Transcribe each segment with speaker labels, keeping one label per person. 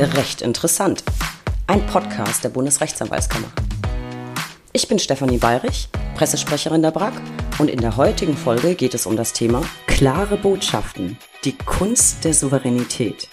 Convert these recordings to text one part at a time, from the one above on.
Speaker 1: Recht interessant. Ein Podcast der Bundesrechtsanwaltskammer. Ich bin Stefanie Bayrich, Pressesprecherin der BRAG und in der heutigen Folge geht es um das Thema klare Botschaften, die Kunst der Souveränität.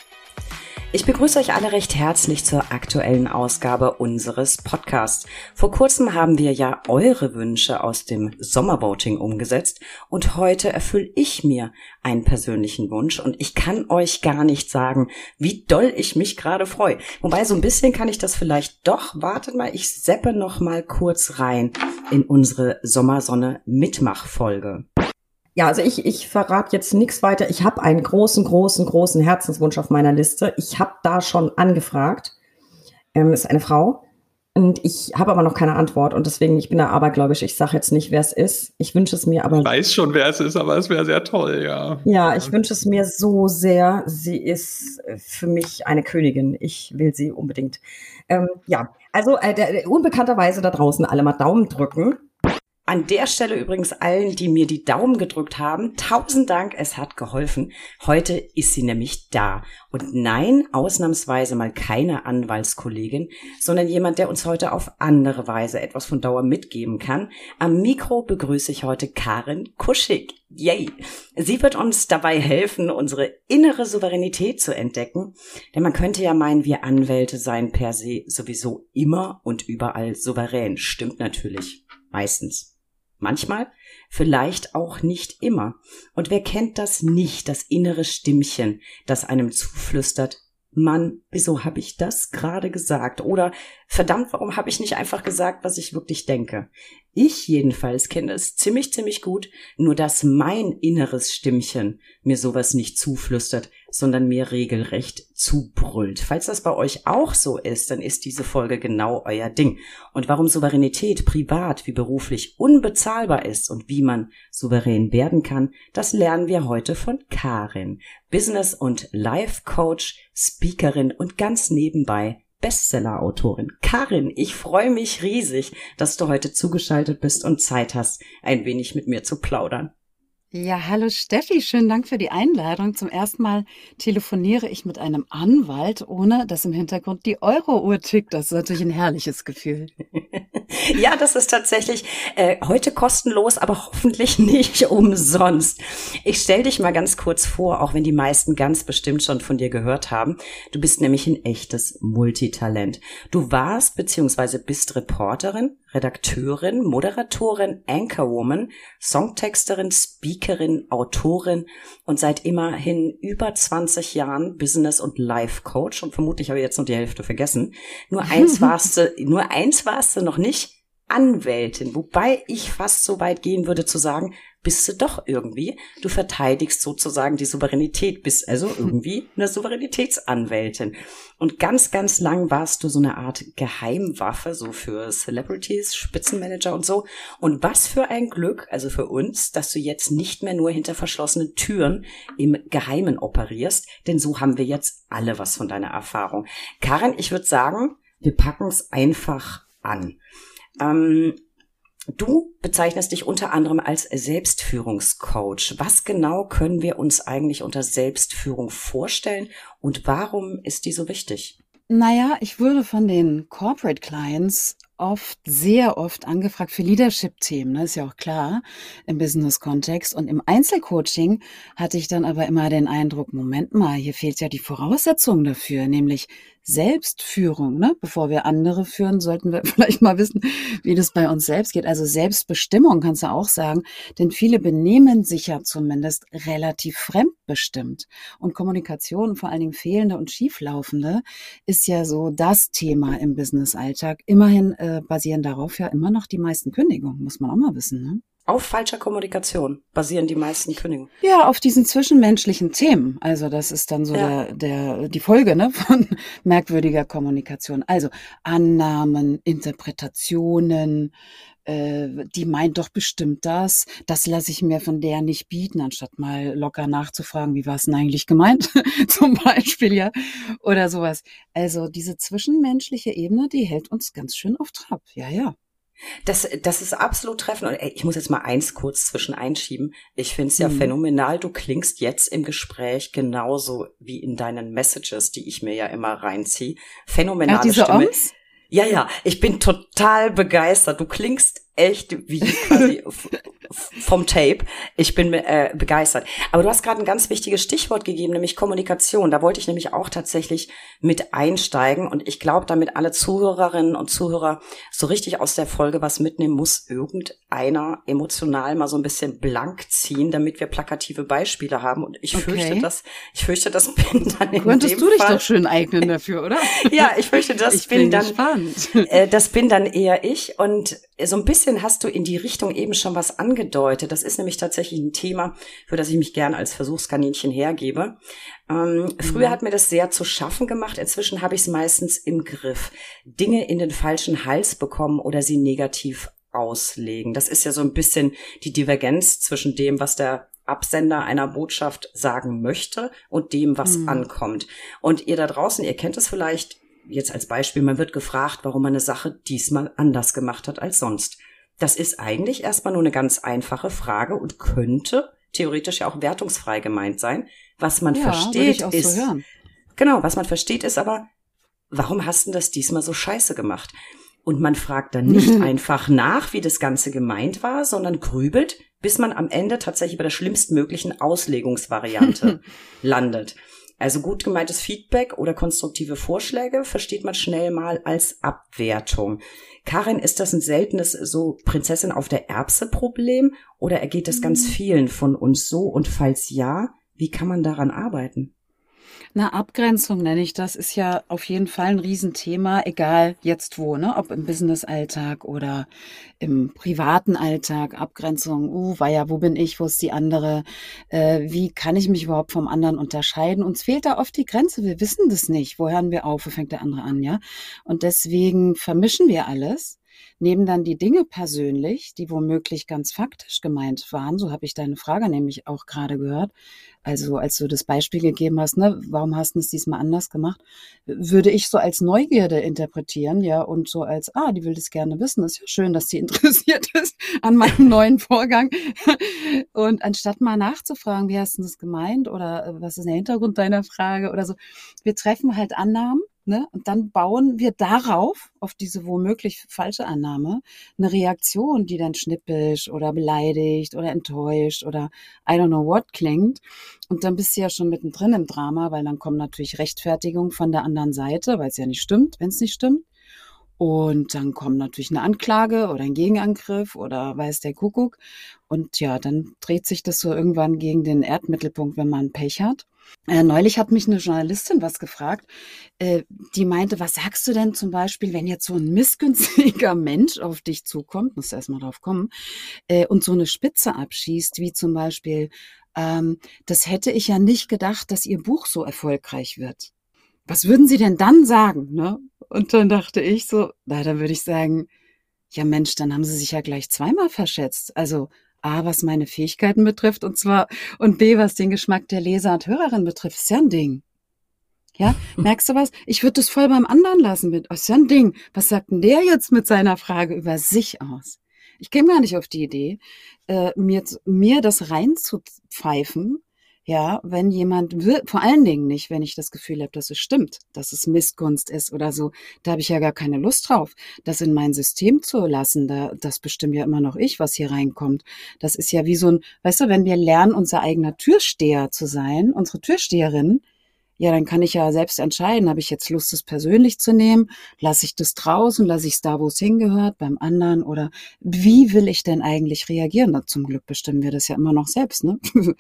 Speaker 1: Ich begrüße euch alle recht herzlich zur aktuellen Ausgabe unseres Podcasts. Vor kurzem haben wir ja eure Wünsche aus dem Sommervoting umgesetzt und heute erfülle ich mir einen persönlichen Wunsch und ich kann euch gar nicht sagen, wie doll ich mich gerade freue. Wobei so ein bisschen kann ich das vielleicht doch. Wartet mal, ich seppe noch mal kurz rein in unsere Sommersonne Mitmachfolge.
Speaker 2: Ja, also ich, ich verrate jetzt nichts weiter. Ich habe einen großen, großen, großen Herzenswunsch auf meiner Liste. Ich habe da schon angefragt. Ähm, ist eine Frau. Und ich habe aber noch keine Antwort und deswegen, ich bin da abergläubisch. Ich sage jetzt nicht, wer es ist. Ich wünsche es mir aber.
Speaker 3: Ich weiß schon, wer es ist, aber es wäre sehr toll, ja.
Speaker 2: Ja, ich wünsche es mir so sehr. Sie ist für mich eine Königin. Ich will sie unbedingt. Ähm, ja, also äh, der, unbekannterweise da draußen alle mal Daumen drücken.
Speaker 1: An der Stelle übrigens allen, die mir die Daumen gedrückt haben, tausend Dank, es hat geholfen. Heute ist sie nämlich da. Und nein, ausnahmsweise mal keine Anwaltskollegin, sondern jemand, der uns heute auf andere Weise etwas von Dauer mitgeben kann. Am Mikro begrüße ich heute Karin Kuschig. Yay! Sie wird uns dabei helfen, unsere innere Souveränität zu entdecken. Denn man könnte ja meinen, wir Anwälte seien per se sowieso immer und überall souverän. Stimmt natürlich. Meistens. Manchmal, vielleicht auch nicht immer. Und wer kennt das nicht, das innere Stimmchen, das einem zuflüstert, Mann, wieso habe ich das gerade gesagt? Oder verdammt, warum habe ich nicht einfach gesagt, was ich wirklich denke? Ich jedenfalls kenne es ziemlich, ziemlich gut, nur dass mein inneres Stimmchen mir sowas nicht zuflüstert, sondern mir regelrecht zubrüllt. Falls das bei euch auch so ist, dann ist diese Folge genau euer Ding. Und warum Souveränität privat wie beruflich unbezahlbar ist und wie man souverän werden kann, das lernen wir heute von Karin, Business- und Life-Coach, Speakerin und ganz nebenbei Bestseller-Autorin. Karin, ich freue mich riesig, dass du heute zugeschaltet bist und Zeit hast, ein wenig mit mir zu plaudern.
Speaker 4: Ja, hallo Steffi, schönen Dank für die Einladung. Zum ersten Mal telefoniere ich mit einem Anwalt, ohne dass im Hintergrund die Euro-Uhr tickt. Das ist natürlich ein herrliches Gefühl.
Speaker 1: ja, das ist tatsächlich äh, heute kostenlos, aber hoffentlich nicht umsonst. Ich stell dich mal ganz kurz vor, auch wenn die meisten ganz bestimmt schon von dir gehört haben. Du bist nämlich ein echtes Multitalent. Du warst bzw. bist Reporterin, Redakteurin, Moderatorin, Anchorwoman, Songtexterin, Speakerin, Autorin und seit immerhin über 20 Jahren Business- und Life-Coach und vermutlich habe ich jetzt noch die Hälfte vergessen. Nur eins warst du, nur eins warst du noch nicht, Anwältin, wobei ich fast so weit gehen würde zu sagen, bist du doch irgendwie. Du verteidigst sozusagen die Souveränität, bist also irgendwie eine Souveränitätsanwältin. Und ganz, ganz lang warst du so eine Art Geheimwaffe, so für Celebrities, Spitzenmanager und so. Und was für ein Glück, also für uns, dass du jetzt nicht mehr nur hinter verschlossenen Türen im Geheimen operierst, denn so haben wir jetzt alle was von deiner Erfahrung. Karin, ich würde sagen, wir packen es einfach an. Ähm, Du bezeichnest dich unter anderem als Selbstführungscoach. Was genau können wir uns eigentlich unter Selbstführung vorstellen und warum ist die so wichtig?
Speaker 4: Naja, ich würde von den Corporate Clients oft, sehr oft angefragt für Leadership-Themen, ne, ist ja auch klar, im Business-Kontext. Und im Einzelcoaching hatte ich dann aber immer den Eindruck, Moment mal, hier fehlt ja die Voraussetzung dafür, nämlich Selbstführung. Ne? Bevor wir andere führen, sollten wir vielleicht mal wissen, wie das bei uns selbst geht. Also Selbstbestimmung kannst du auch sagen, denn viele benehmen sich ja zumindest relativ fremdbestimmt. Und Kommunikation, vor allen Dingen fehlende und schieflaufende, ist ja so das Thema im Business-Alltag. Immerhin äh, basieren darauf ja immer noch die meisten Kündigungen, muss man auch mal wissen. Ne?
Speaker 1: Auf falscher Kommunikation basieren die meisten Kündigungen.
Speaker 4: Ja, auf diesen zwischenmenschlichen Themen. Also das ist dann so ja. der, der, die Folge ne, von merkwürdiger Kommunikation. Also Annahmen, Interpretationen, äh, die meint doch bestimmt das, das lasse ich mir von der nicht bieten, anstatt mal locker nachzufragen, wie war es denn eigentlich gemeint, zum Beispiel, ja, oder sowas. Also diese zwischenmenschliche Ebene, die hält uns ganz schön auf Trab, ja, ja.
Speaker 1: Das, das ist absolut treffend. Und ich muss jetzt mal eins kurz zwischen einschieben. Ich finde es ja mhm. phänomenal. Du klingst jetzt im Gespräch genauso wie in deinen Messages, die ich mir ja immer reinziehe. Phänomenale Ach, diese Stimme. Oms? Ja, ja, ich bin total begeistert. Du klingst echt wie quasi vom Tape. Ich bin äh, begeistert. Aber du hast gerade ein ganz wichtiges Stichwort gegeben, nämlich Kommunikation. Da wollte ich nämlich auch tatsächlich mit einsteigen. Und ich glaube, damit alle Zuhörerinnen und Zuhörer so richtig aus der Folge was mitnehmen, muss irgendeiner emotional mal so ein bisschen blank ziehen, damit wir plakative Beispiele haben. Und ich okay. fürchte, dass ich fürchte, das bin dann in
Speaker 4: Könntest
Speaker 1: dem
Speaker 4: du dich
Speaker 1: Fall,
Speaker 4: doch schön eignen dafür, oder?
Speaker 1: ja, ich fürchte, das ich bin, bin dann. Äh, das bin dann eher ich und so ein bisschen hast du in die Richtung eben schon was angedeutet. Das ist nämlich tatsächlich ein Thema, für das ich mich gerne als Versuchskaninchen hergebe. Ähm, mhm. Früher hat mir das sehr zu schaffen gemacht. Inzwischen habe ich es meistens im Griff. Dinge in den falschen Hals bekommen oder sie negativ auslegen. Das ist ja so ein bisschen die Divergenz zwischen dem, was der Absender einer Botschaft sagen möchte und dem, was mhm. ankommt. Und ihr da draußen, ihr kennt es vielleicht, jetzt als Beispiel, man wird gefragt, warum man eine Sache diesmal anders gemacht hat als sonst. Das ist eigentlich erstmal nur eine ganz einfache Frage und könnte theoretisch ja auch wertungsfrei gemeint sein. Was man ja, versteht ist, so genau, was man versteht ist aber, warum hast du das diesmal so scheiße gemacht? Und man fragt dann nicht einfach nach, wie das Ganze gemeint war, sondern grübelt, bis man am Ende tatsächlich bei der schlimmstmöglichen Auslegungsvariante landet. Also gut gemeintes Feedback oder konstruktive Vorschläge versteht man schnell mal als Abwertung. Karin, ist das ein seltenes so Prinzessin auf der Erbse Problem oder ergeht das ganz mhm. vielen von uns so? Und falls ja, wie kann man daran arbeiten?
Speaker 4: Na, Abgrenzung nenne ich das, ist ja auf jeden Fall ein Riesenthema, egal jetzt wo, ne? ob im Business-Alltag oder im privaten Alltag. Abgrenzung, uh, war ja, wo bin ich, wo ist die andere? Äh, wie kann ich mich überhaupt vom anderen unterscheiden? Uns fehlt da oft die Grenze, wir wissen das nicht. Wo hören wir auf, wo fängt der andere an, ja? Und deswegen vermischen wir alles nehmen dann die Dinge persönlich, die womöglich ganz faktisch gemeint waren. So habe ich deine Frage nämlich auch gerade gehört. Also als du das Beispiel gegeben hast, ne, warum hast du es diesmal anders gemacht, würde ich so als Neugierde interpretieren, ja, und so als, ah, die will das gerne wissen. ist ja schön, dass sie interessiert ist an meinem neuen Vorgang. Und anstatt mal nachzufragen, wie hast du das gemeint oder äh, was ist der Hintergrund deiner Frage oder so, wir treffen halt Annahmen Ne? Und dann bauen wir darauf, auf diese womöglich falsche Annahme, eine Reaktion, die dann schnippisch oder beleidigt oder enttäuscht oder I don't know what klingt. Und dann bist du ja schon mittendrin im Drama, weil dann kommen natürlich Rechtfertigungen von der anderen Seite, weil es ja nicht stimmt, wenn es nicht stimmt. Und dann kommt natürlich eine Anklage oder ein Gegenangriff oder weiß der Kuckuck. Und ja, dann dreht sich das so irgendwann gegen den Erdmittelpunkt, wenn man Pech hat. Äh, neulich hat mich eine Journalistin was gefragt, äh, die meinte, was sagst du denn zum Beispiel, wenn jetzt so ein missgünstiger Mensch auf dich zukommt, musst du erstmal drauf kommen, äh, und so eine Spitze abschießt, wie zum Beispiel, ähm, das hätte ich ja nicht gedacht, dass ihr Buch so erfolgreich wird. Was würden Sie denn dann sagen? Ne? Und dann dachte ich so, na, dann würde ich sagen, ja Mensch, dann haben Sie sich ja gleich zweimal verschätzt. Also A, was meine Fähigkeiten betrifft und zwar, und B, was den Geschmack der Leser und Hörerin betrifft, ist ja ein Ding. Ja, merkst du was? Ich würde das voll beim anderen lassen mit, oh, ist ja ein Ding. Was sagt denn der jetzt mit seiner Frage über sich aus? Ich käme gar nicht auf die Idee, äh, mir, mir das reinzupfeifen, ja, wenn jemand, will, vor allen Dingen nicht, wenn ich das Gefühl habe, dass es stimmt, dass es Missgunst ist oder so, da habe ich ja gar keine Lust drauf, das in mein System zu lassen. Da, das bestimmt ja immer noch ich, was hier reinkommt. Das ist ja wie so ein, weißt du, wenn wir lernen, unser eigener Türsteher zu sein, unsere Türsteherin, ja, dann kann ich ja selbst entscheiden, habe ich jetzt Lust, es persönlich zu nehmen, lasse ich das draußen, lasse ich es da, wo es hingehört, beim anderen oder wie will ich denn eigentlich reagieren? Na, zum Glück bestimmen wir das ja immer noch selbst, ne?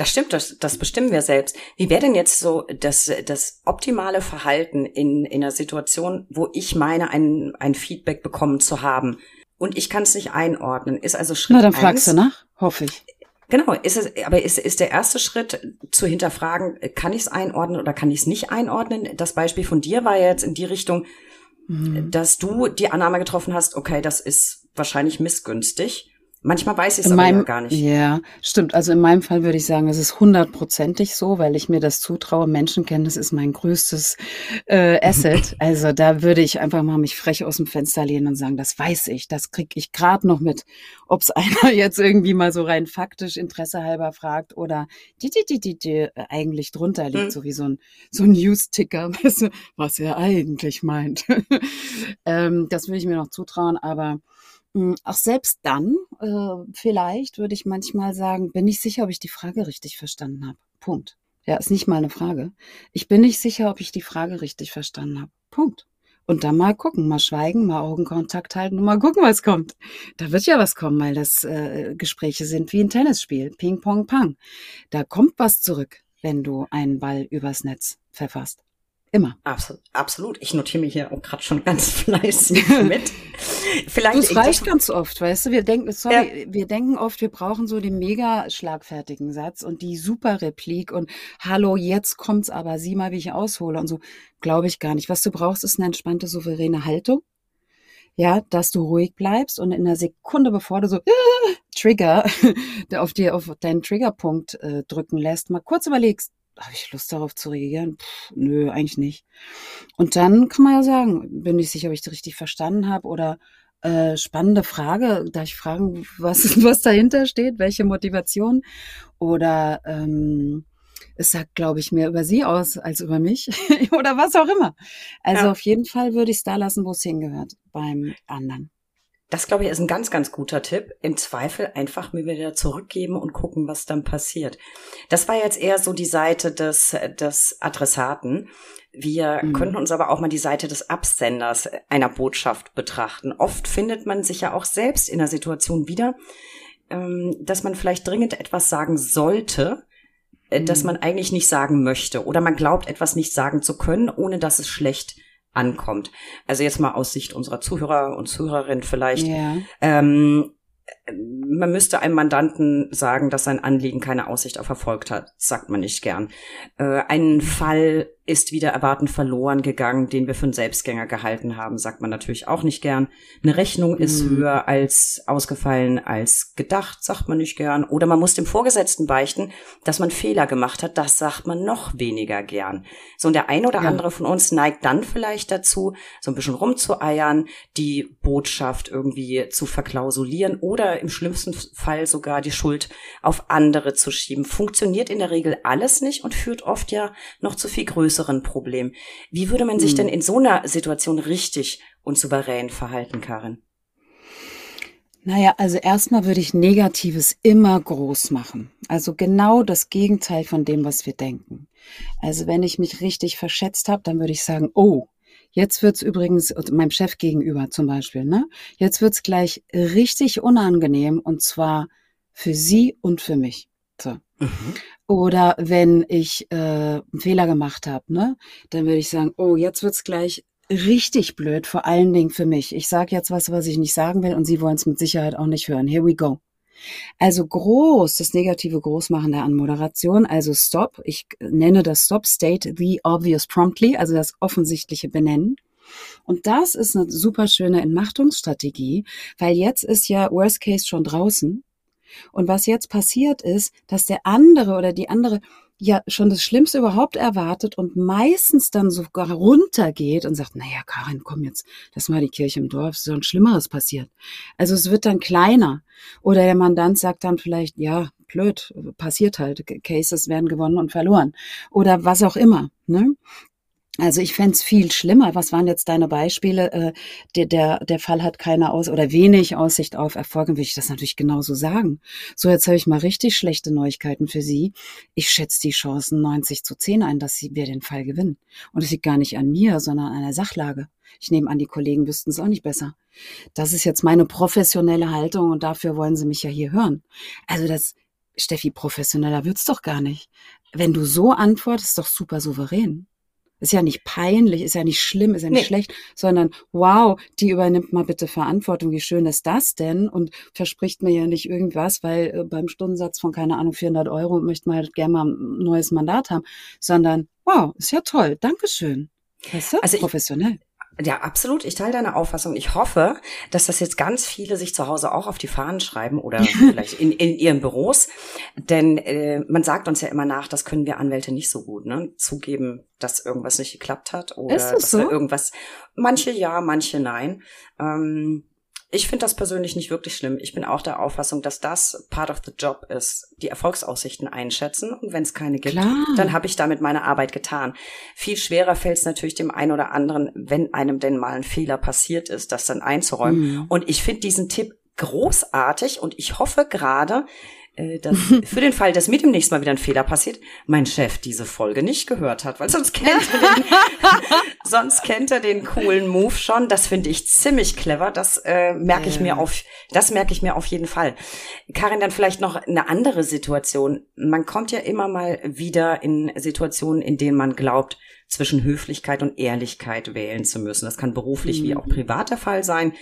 Speaker 1: Das stimmt, das, das bestimmen wir selbst. Wie wäre denn jetzt so das, das optimale Verhalten in, in einer Situation, wo ich meine, ein, ein Feedback bekommen zu haben und ich kann es nicht einordnen? Ist also Schritt
Speaker 4: Na, dann fragst eins, du nach, hoffe ich.
Speaker 1: Genau, ist es, aber ist, ist der erste Schritt zu hinterfragen, kann ich es einordnen oder kann ich es nicht einordnen? Das Beispiel von dir war jetzt in die Richtung, mhm. dass du die Annahme getroffen hast, okay, das ist wahrscheinlich missgünstig Manchmal weiß ich es aber ja
Speaker 4: meinem,
Speaker 1: gar nicht.
Speaker 4: ja, stimmt. Also in meinem Fall würde ich sagen, es ist hundertprozentig so, weil ich mir das zutraue. Menschenkenntnis ist mein größtes äh, Asset. Also da würde ich einfach mal mich frech aus dem Fenster lehnen und sagen, das weiß ich, das krieg ich gerade noch mit. Ob es einer jetzt irgendwie mal so rein faktisch Interesse halber fragt oder die, die, die, die, die äh, eigentlich drunter liegt,
Speaker 1: Mhm.
Speaker 4: so wie so ein, so ein News-Ticker, was er eigentlich meint. ähm, das würde ich mir noch zutrauen, aber Auch selbst dann, äh, vielleicht würde ich manchmal sagen, bin ich sicher, ob ich die Frage richtig verstanden habe. Punkt. Ja, ist nicht mal eine Frage. Ich bin nicht sicher, ob ich die Frage richtig verstanden habe. Punkt. Und dann mal gucken, mal schweigen, mal Augenkontakt halten und mal gucken, was kommt. Da wird ja was kommen, weil das äh, Gespräche sind wie ein Tennisspiel. Ping, Pong, Pang. Da kommt was zurück, wenn du einen Ball übers Netz verfasst. Immer.
Speaker 1: Absolut, absolut. Ich notiere mir hier auch gerade schon ganz fleißig mit. Vielleicht
Speaker 4: Das reicht ganz oft, weißt du? Wir denken, sorry, wir denken oft, wir brauchen so den mega schlagfertigen Satz und die super Replik und hallo, jetzt kommt's aber, sieh mal, wie ich aushole und so. Glaube ich gar nicht. Was du brauchst, ist eine entspannte, souveräne Haltung. Ja, dass du ruhig bleibst und in einer Sekunde, bevor du so äh, Trigger, der auf dir auf deinen Triggerpunkt äh, drücken lässt, mal kurz überlegst, habe ich Lust darauf zu reagieren? Pff, nö, eigentlich nicht. Und dann kann man ja sagen, bin ich sicher, ob ich das richtig verstanden habe oder äh, spannende Frage, darf ich fragen, was, was dahinter steht, welche Motivation? Oder ähm, es sagt, glaube ich, mehr über sie aus als über mich oder was auch immer. Also
Speaker 1: Ja.
Speaker 4: auf jeden Fall würde ich es da lassen, wo es hingehört, beim anderen.
Speaker 1: Das, glaube ich, ist ein ganz, ganz guter Tipp. Im Zweifel einfach mir wieder zurückgeben und gucken, was dann passiert. Das war jetzt eher so die Seite des, des Adressaten. Wir
Speaker 4: Mhm.
Speaker 1: könnten uns aber auch mal die Seite des Absenders einer Botschaft betrachten. Oft findet man sich ja auch selbst in der Situation wieder, ähm, dass man vielleicht dringend etwas sagen sollte, äh, das
Speaker 4: Mhm.
Speaker 1: man eigentlich nicht sagen möchte. Oder man glaubt, etwas nicht sagen zu können, ohne dass es schlecht ankommt. Also jetzt mal aus Sicht unserer Zuhörer und Zuhörerinnen vielleicht.
Speaker 4: Ja.
Speaker 1: Ähm, man müsste einem Mandanten sagen, dass sein Anliegen keine Aussicht auf Erfolg hat. Das sagt man nicht gern. Äh, ein Fall ist wieder erwartend verloren gegangen, den wir für einen Selbstgänger gehalten haben, sagt man natürlich auch nicht gern. Eine Rechnung ist
Speaker 4: Mhm.
Speaker 1: höher als ausgefallen als gedacht, sagt man nicht gern. Oder man muss dem Vorgesetzten beichten, dass man Fehler gemacht hat, das sagt man noch weniger gern. So, und der eine oder
Speaker 4: Ja.
Speaker 1: andere von uns neigt dann vielleicht dazu, so ein bisschen rumzueiern, die Botschaft irgendwie zu verklausulieren oder im schlimmsten Fall sogar die Schuld auf andere zu schieben. Funktioniert in der Regel alles nicht und führt oft ja noch zu viel größeren Problemen. Wie würde man sich
Speaker 4: Hm.
Speaker 1: denn in so einer Situation richtig und souverän verhalten, Karin?
Speaker 4: Naja, also erstmal würde ich Negatives immer groß machen. Also genau das Gegenteil von dem, was wir denken. Also wenn ich mich richtig verschätzt habe, dann würde ich sagen, oh, jetzt wird's übrigens, und meinem Chef gegenüber zum Beispiel, ne? Jetzt wird's gleich richtig unangenehm und zwar für Sie und für mich. So. Oder wenn ich äh, einen Fehler gemacht habe, ne, dann würde ich sagen, oh, jetzt wird's gleich richtig blöd, vor allen Dingen für mich. Ich sage jetzt was, was ich nicht sagen will und Sie wollen es mit Sicherheit auch nicht hören. Here we go. Also groß, das negative Großmachen der Anmoderation, also Stop. Ich nenne das Stop, State the obvious promptly, also das offensichtliche Benennen. Und das ist eine super schöne Entmachtungsstrategie, weil jetzt ist ja Worst Case schon draußen. Und was jetzt passiert ist, dass der andere oder die andere ja schon das Schlimmste überhaupt erwartet und meistens dann sogar runtergeht und sagt, naja, Karin, komm jetzt, das mal die Kirche im Dorf, so ein Schlimmeres passiert. Also es wird dann kleiner. Oder der Mandant sagt dann vielleicht, ja, blöd, passiert halt, Cases werden gewonnen und verloren. Oder was auch immer. Ne? Also ich fänd's viel schlimmer. Was waren jetzt deine Beispiele? Äh, der, der, der Fall hat keine Aus- oder wenig Aussicht auf Erfolg, dann würde ich das natürlich genauso sagen. So, jetzt habe ich mal richtig schlechte Neuigkeiten für Sie. Ich schätze die Chancen 90 zu 10 ein, dass Sie wir den Fall gewinnen. Und es liegt gar nicht an mir, sondern an der Sachlage. Ich nehme an, die Kollegen wüssten es auch nicht besser. Das ist jetzt meine professionelle Haltung und dafür wollen Sie mich ja hier hören. Also das, Steffi, professioneller wird's doch gar nicht. Wenn du so antwortest, doch super souverän. Ist ja nicht peinlich, ist ja nicht schlimm, ist ja nicht
Speaker 1: Nee.
Speaker 4: schlecht, sondern wow, die übernimmt mal bitte Verantwortung. Wie schön ist das denn? Und verspricht mir ja nicht irgendwas, weil äh, beim Stundensatz von, keine Ahnung, 400 Euro möchte man halt gerne mal ein neues Mandat haben, sondern wow, ist ja toll, Dankeschön. Weißt du?
Speaker 1: Also ich-
Speaker 4: Professionell.
Speaker 1: Ja, absolut. Ich teile deine Auffassung. Ich hoffe, dass das jetzt ganz viele sich zu Hause auch auf die Fahnen schreiben oder vielleicht in, in ihren Büros. Denn äh, man sagt uns ja immer nach, das können wir Anwälte nicht so gut, ne? Zugeben, dass irgendwas nicht geklappt hat oder
Speaker 2: das
Speaker 1: dass
Speaker 2: so?
Speaker 1: wir irgendwas. Manche ja, manche nein. Ähm, ich finde das persönlich nicht wirklich schlimm. Ich bin auch der Auffassung, dass das part of the job ist, die Erfolgsaussichten einschätzen. Und wenn es keine gibt,
Speaker 4: Klar.
Speaker 1: dann habe ich damit meine Arbeit getan. Viel schwerer fällt es natürlich dem einen oder anderen, wenn einem denn mal ein Fehler passiert ist, das dann einzuräumen.
Speaker 4: Mhm.
Speaker 1: Und ich finde diesen Tipp großartig und ich hoffe gerade, dass für den Fall, dass mir demnächst mal wieder ein Fehler passiert, mein Chef diese Folge nicht gehört hat, weil sonst kennt er den, sonst kennt er den coolen Move schon. Das finde ich ziemlich clever. Das äh, merke ich mir auf, das merke ich mir auf jeden Fall. Karin, dann vielleicht noch eine andere Situation. Man kommt ja immer mal wieder in Situationen, in denen man glaubt, zwischen Höflichkeit und Ehrlichkeit wählen zu müssen. Das kann beruflich wie auch privat der Fall sein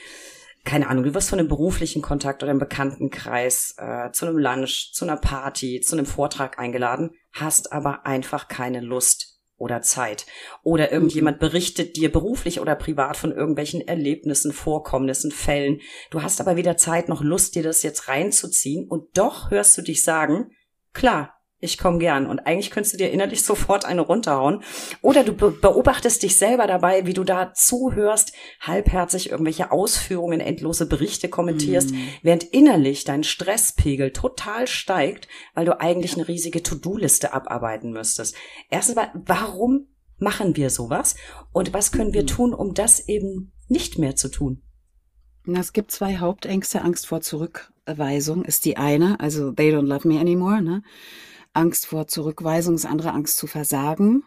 Speaker 1: keine Ahnung, du wirst von einem beruflichen Kontakt oder einem Bekanntenkreis äh, zu einem Lunch, zu einer Party, zu einem Vortrag eingeladen, hast aber einfach keine Lust oder Zeit. Oder irgendjemand berichtet dir beruflich oder privat von irgendwelchen Erlebnissen, Vorkommnissen, Fällen. Du hast aber weder Zeit noch Lust, dir das jetzt reinzuziehen und doch hörst du dich sagen, klar, ich komme gern. Und eigentlich könntest du dir innerlich sofort eine runterhauen. Oder du be beobachtest dich selber dabei, wie du da zuhörst, halbherzig irgendwelche Ausführungen, endlose Berichte kommentierst, während innerlich dein Stresspegel total steigt, weil du eigentlich eine riesige To-Do-Liste abarbeiten müsstest. Erstens mal, warum machen wir sowas? Und was können wir tun, um das eben nicht mehr zu tun?
Speaker 4: Na, Es gibt zwei Hauptängste. Angst vor Zurückweisung ist die eine, also they don't love me anymore, ne? Angst vor Zurückweisung, das andere Angst zu versagen.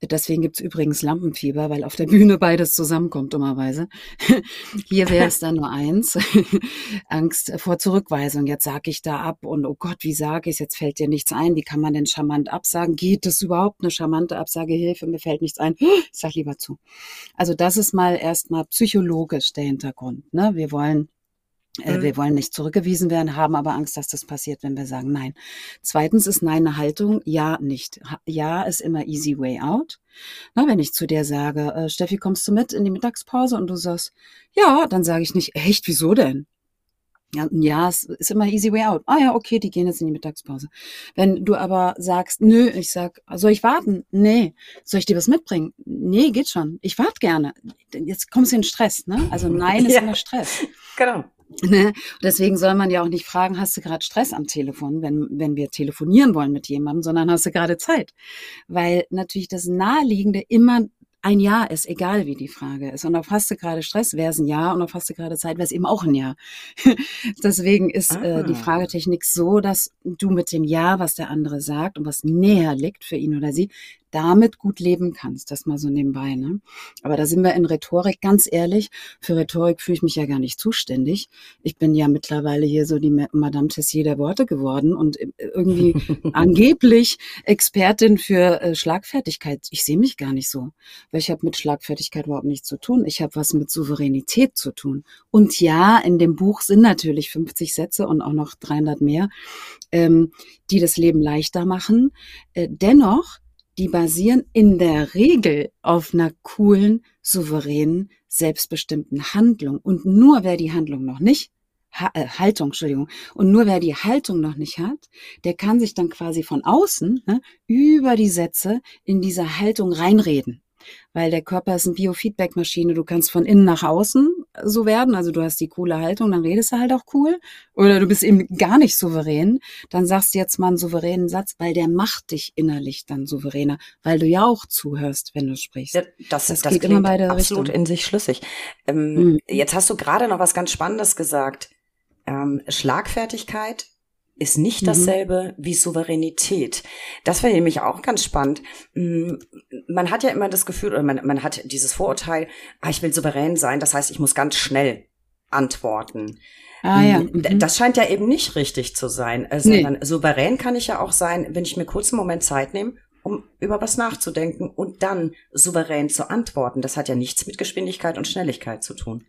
Speaker 4: Deswegen gibt's übrigens Lampenfieber, weil auf der Bühne beides zusammenkommt, dummerweise. Hier wäre es dann nur eins. Angst vor Zurückweisung. Jetzt sage ich da ab und oh Gott, wie sage ich Jetzt fällt dir nichts ein. Wie kann man denn charmant absagen? Geht es überhaupt eine charmante Absage? Hilfe, mir fällt nichts ein. Ich sag lieber zu. Also das ist mal erstmal psychologisch der Hintergrund. Ne? Wir wollen
Speaker 1: Mhm.
Speaker 4: Wir wollen nicht zurückgewiesen werden, haben aber Angst, dass das passiert, wenn wir sagen Nein. Zweitens ist Nein eine Haltung, Ja nicht. Ja ist immer easy way out. Na, wenn ich zu dir sage, äh, Steffi, kommst du mit in die Mittagspause und du sagst, ja, dann sage ich nicht, echt, wieso denn? Ja, ja, es ist immer easy way out. Ah ja, okay, die gehen jetzt in die Mittagspause. Wenn du aber sagst, nö, ich sag, soll ich warten? Nee. Soll ich dir was mitbringen? Nee, geht schon. Ich warte gerne. Jetzt kommst du in Stress, ne? Also Nein ist
Speaker 1: Ja.
Speaker 4: immer Stress.
Speaker 1: Genau.
Speaker 4: Ne? Deswegen soll man ja auch nicht fragen, hast du gerade Stress am Telefon, wenn, wenn wir telefonieren wollen mit jemandem, sondern hast du gerade Zeit. Weil natürlich das Naheliegende immer ein Ja ist, egal wie die Frage ist. Und auf hast du gerade Stress, wäre es ein Ja. Und auf hast du gerade Zeit, wäre es eben auch ein Ja. Deswegen ist äh, die
Speaker 1: Ah.
Speaker 4: Fragetechnik so, dass du mit dem Ja, was der andere sagt und was näher liegt für ihn oder sie, damit gut leben kannst. Das mal so nebenbei. Ne? Aber da sind wir in Rhetorik, ganz ehrlich, für Rhetorik fühle ich mich ja gar nicht zuständig. Ich bin ja mittlerweile hier so die Ma- Madame Tessier der Worte geworden und äh, irgendwie angeblich Expertin für äh, Schlagfertigkeit. Ich sehe mich gar nicht so, weil ich habe mit Schlagfertigkeit überhaupt nichts zu tun. Ich habe was mit Souveränität zu tun. Und ja, in dem Buch sind natürlich 50 Sätze und auch noch 300 mehr, ähm, die das Leben leichter machen. Äh, dennoch, die basieren in der Regel auf einer coolen, souveränen, selbstbestimmten Handlung. Und nur wer die Handlung noch nicht ha äh, Haltung, Entschuldigung. Und nur wer die Haltung noch nicht hat, der kann sich dann quasi von außen ne, über die Sätze in diese Haltung reinreden. Weil der Körper ist eine Biofeedback-Maschine. Du kannst von innen nach außen so werden. Also du hast die coole Haltung, dann redest du halt auch cool. Oder du bist eben gar nicht souverän. Dann sagst du jetzt mal einen souveränen Satz, weil der macht dich innerlich dann souveräner. Weil du ja auch zuhörst, wenn du sprichst.
Speaker 1: Ja, das,
Speaker 4: Das
Speaker 1: das,
Speaker 4: geht immer beide
Speaker 1: absolut
Speaker 4: Richtungen.
Speaker 1: in sich schlüssig. Ähm,
Speaker 4: Mhm.
Speaker 1: Jetzt hast du gerade noch was ganz Spannendes gesagt. Ähm, Schlagfertigkeit ist nicht
Speaker 4: Mhm.
Speaker 1: dasselbe wie Souveränität. Das wäre nämlich auch ganz spannend. Mm, Man hat ja immer das Gefühl, oder man, man hat dieses Vorurteil, ah, ich will souverän sein, das heißt, ich muss ganz schnell antworten.
Speaker 4: Ah ja.
Speaker 1: D-
Speaker 4: Mhm.
Speaker 1: Das scheint ja eben nicht richtig zu sein, äh,
Speaker 4: Nee.
Speaker 1: sondern souverän kann ich ja auch sein, wenn ich mir kurz einen Moment Zeit nehme, um über was nachzudenken und dann souverän zu antworten. Das hat ja nichts mit Geschwindigkeit und Schnelligkeit zu tun.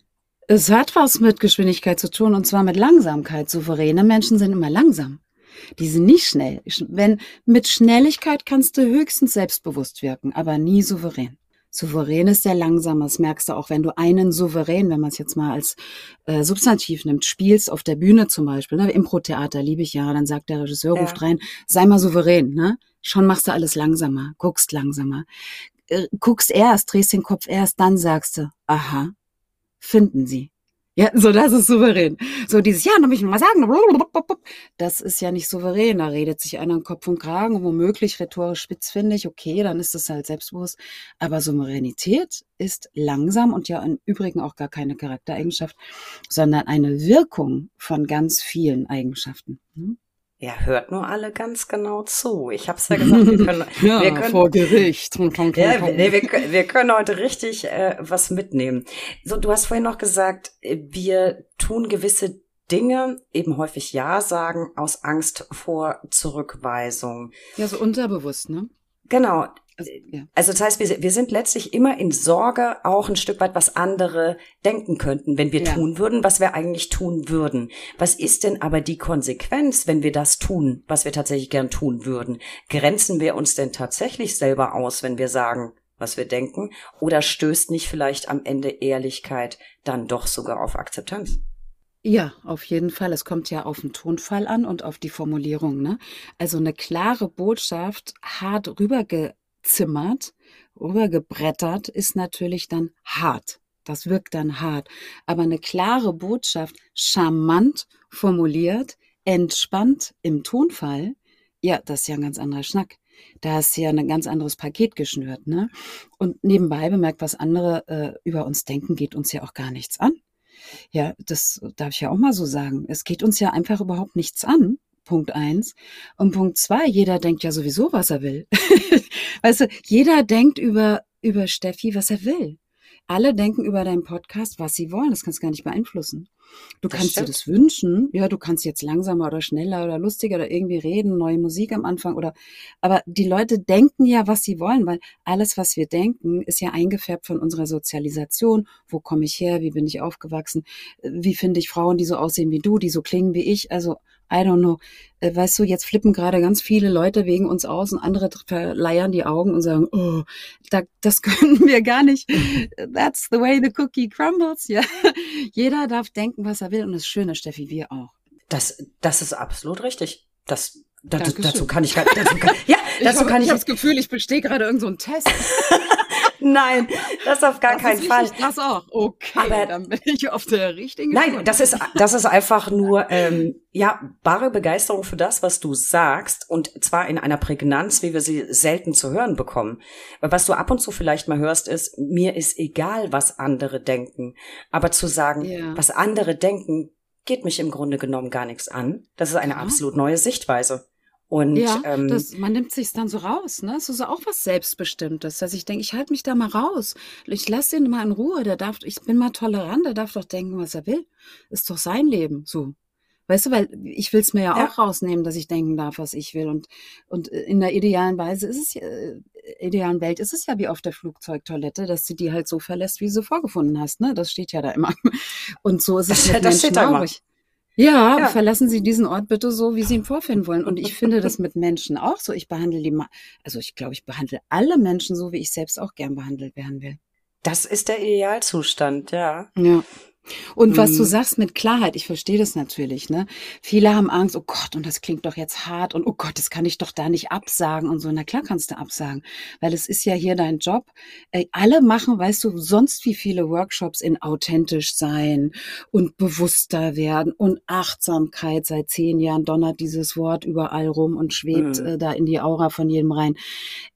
Speaker 4: Es hat was mit Geschwindigkeit zu tun und zwar mit Langsamkeit. Souveräne Menschen sind immer langsam. Die sind nicht schnell. Wenn mit Schnelligkeit kannst du höchstens selbstbewusst wirken, aber nie souverän. Souverän ist sehr langsam. Das merkst du auch, wenn du einen Souverän, wenn man es jetzt mal als äh, Substantiv nimmt, spielst auf der Bühne zum Beispiel, ne? Impro-Theater liebe ich ja, dann sagt der Regisseur, ja. ruft rein, sei mal souverän, ne? Schon machst du alles langsamer, guckst langsamer. Äh, guckst erst, drehst den Kopf erst, dann sagst du, aha, finden Sie. Ja, so, das ist souverän. So dieses, ja, dann muss ich mal sagen, das ist ja nicht souverän. Da redet sich einer im Kopf und Kragen womöglich rhetorisch spitzfindig. Okay, dann ist das halt selbstbewusst. Aber Souveränität ist langsam und ja im Übrigen auch gar keine Charaktereigenschaft, sondern eine Wirkung von ganz vielen Eigenschaften. Hm?
Speaker 1: Ja, hört nur alle ganz genau zu. Ich habe es ja gesagt, wir können,
Speaker 4: ja,
Speaker 1: wir können
Speaker 4: vor Gericht. ja,
Speaker 1: nee, wir, wir, können heute richtig äh, was mitnehmen. So, du hast vorhin noch gesagt, äh, wir tun gewisse Dinge, eben häufig Ja sagen, aus Angst vor Zurückweisung.
Speaker 4: Ja, so unterbewusst, ne?
Speaker 1: Genau. Also, ja. also das heißt, wir, wir sind letztlich immer in Sorge, auch ein Stück weit, was andere denken könnten, wenn wir ja. tun würden, was wir eigentlich tun würden. Was ist denn aber die Konsequenz, wenn wir das tun, was wir tatsächlich gern tun würden? Grenzen wir uns denn tatsächlich selber aus, wenn wir sagen, was wir denken? Oder stößt nicht vielleicht am Ende Ehrlichkeit dann doch sogar auf Akzeptanz?
Speaker 4: Ja, auf jeden Fall. Es kommt ja auf den Tonfall an und auf die Formulierung. Ne? Also eine klare Botschaft, hart rüberge rübergezimmert, rübergebrettert, ist natürlich dann hart. Das wirkt dann hart. Aber eine klare Botschaft, charmant formuliert, entspannt im Tonfall, ja, das ist ja ein ganz anderer Schnack. Da ist ja ein ganz anderes Paket geschnürt, ne? Und nebenbei bemerkt, was andere äh, über uns denken, geht uns ja auch gar nichts an. Ja, das darf ich ja auch mal so sagen. Es geht uns ja einfach überhaupt nichts an. Punkt eins. Und Punkt zwei, jeder denkt ja sowieso, was er will. weißt du, jeder denkt über, über Steffi, was er will. Alle denken über deinen Podcast, was sie wollen. Das kannst du gar nicht beeinflussen. Du das kannst stimmt. dir das wünschen. Ja, du kannst jetzt langsamer oder schneller oder lustiger oder irgendwie reden, neue Musik am Anfang oder, aber die Leute denken ja, was sie wollen, weil alles, was wir denken, ist ja eingefärbt von unserer Sozialisation. Wo komme ich her? Wie bin ich aufgewachsen? Wie finde ich Frauen, die so aussehen wie du, die so klingen wie ich? Also, I don't know. Äh, weißt du, jetzt flippen gerade ganz viele Leute wegen uns aus und andere verleiern die Augen und sagen, oh, da, das können wir gar nicht. That's the way the cookie crumbles. Ja, jeder darf denken, was er will und das Schöne, Steffi, wir auch.
Speaker 1: Das, das ist absolut richtig. Das, dazu, dazu kann ich, dazu kann, ja, dazu
Speaker 4: ich
Speaker 1: kann
Speaker 4: ich. Ich habe das Gefühl, ich bestehe gerade irgendeinen so Test.
Speaker 1: Nein, das auf gar das keinen Fall.
Speaker 4: Das auch. Okay, aber dann bin ich auf der richtigen.
Speaker 1: Nein, Spur. das ist das ist einfach nur ähm, ja bare Begeisterung für das, was du sagst und zwar in einer Prägnanz, wie wir sie selten zu hören bekommen. Weil was du ab und zu vielleicht mal hörst, ist mir ist egal, was andere denken, aber zu sagen, ja. was andere denken, geht mich im Grunde genommen gar nichts an. Das ist eine ja. absolut neue Sichtweise. Und,
Speaker 4: ja, ähm, das, man nimmt sich dann so raus, ne? Das ist auch was Selbstbestimmtes. Dass ich denke, ich halte mich da mal raus. Ich lasse ihn mal in Ruhe. Der darf, ich bin mal tolerant, der darf doch denken, was er will. Ist doch sein Leben. So. Weißt du, weil ich will es mir ja, ja, auch rausnehmen, dass ich denken darf, was ich will. Und, und in der idealen Weise ist es ja, äh, idealen Welt ist es ja wie auf der Flugzeugtoilette, dass du die halt so verlässt, wie du sie vorgefunden hast. Ne? Das steht ja da immer. Und so ist es das, mit das Menschen steht da immer. Ja, ja, verlassen Sie diesen Ort bitte so, wie Sie ihn vorfinden wollen. Und ich finde das mit Menschen auch so. Ich behandle die, also ich glaube, ich behandle alle Menschen so, wie ich selbst auch gern behandelt werden will.
Speaker 1: Das ist der Idealzustand, ja.
Speaker 4: Ja. Und was du mhm. sagst mit Klarheit, ich verstehe das natürlich, ne? Viele haben Angst, oh Gott, und das klingt doch jetzt hart und oh Gott, das kann ich doch da nicht absagen und so. Na klar kannst du absagen, weil es ist ja hier dein Job. Ey, alle machen, weißt du, sonst wie viele Workshops in authentisch sein und bewusster werden und Achtsamkeit. Seit zehn Jahren donnert dieses Wort überall rum und schwebt mhm. äh, da in die Aura von jedem rein.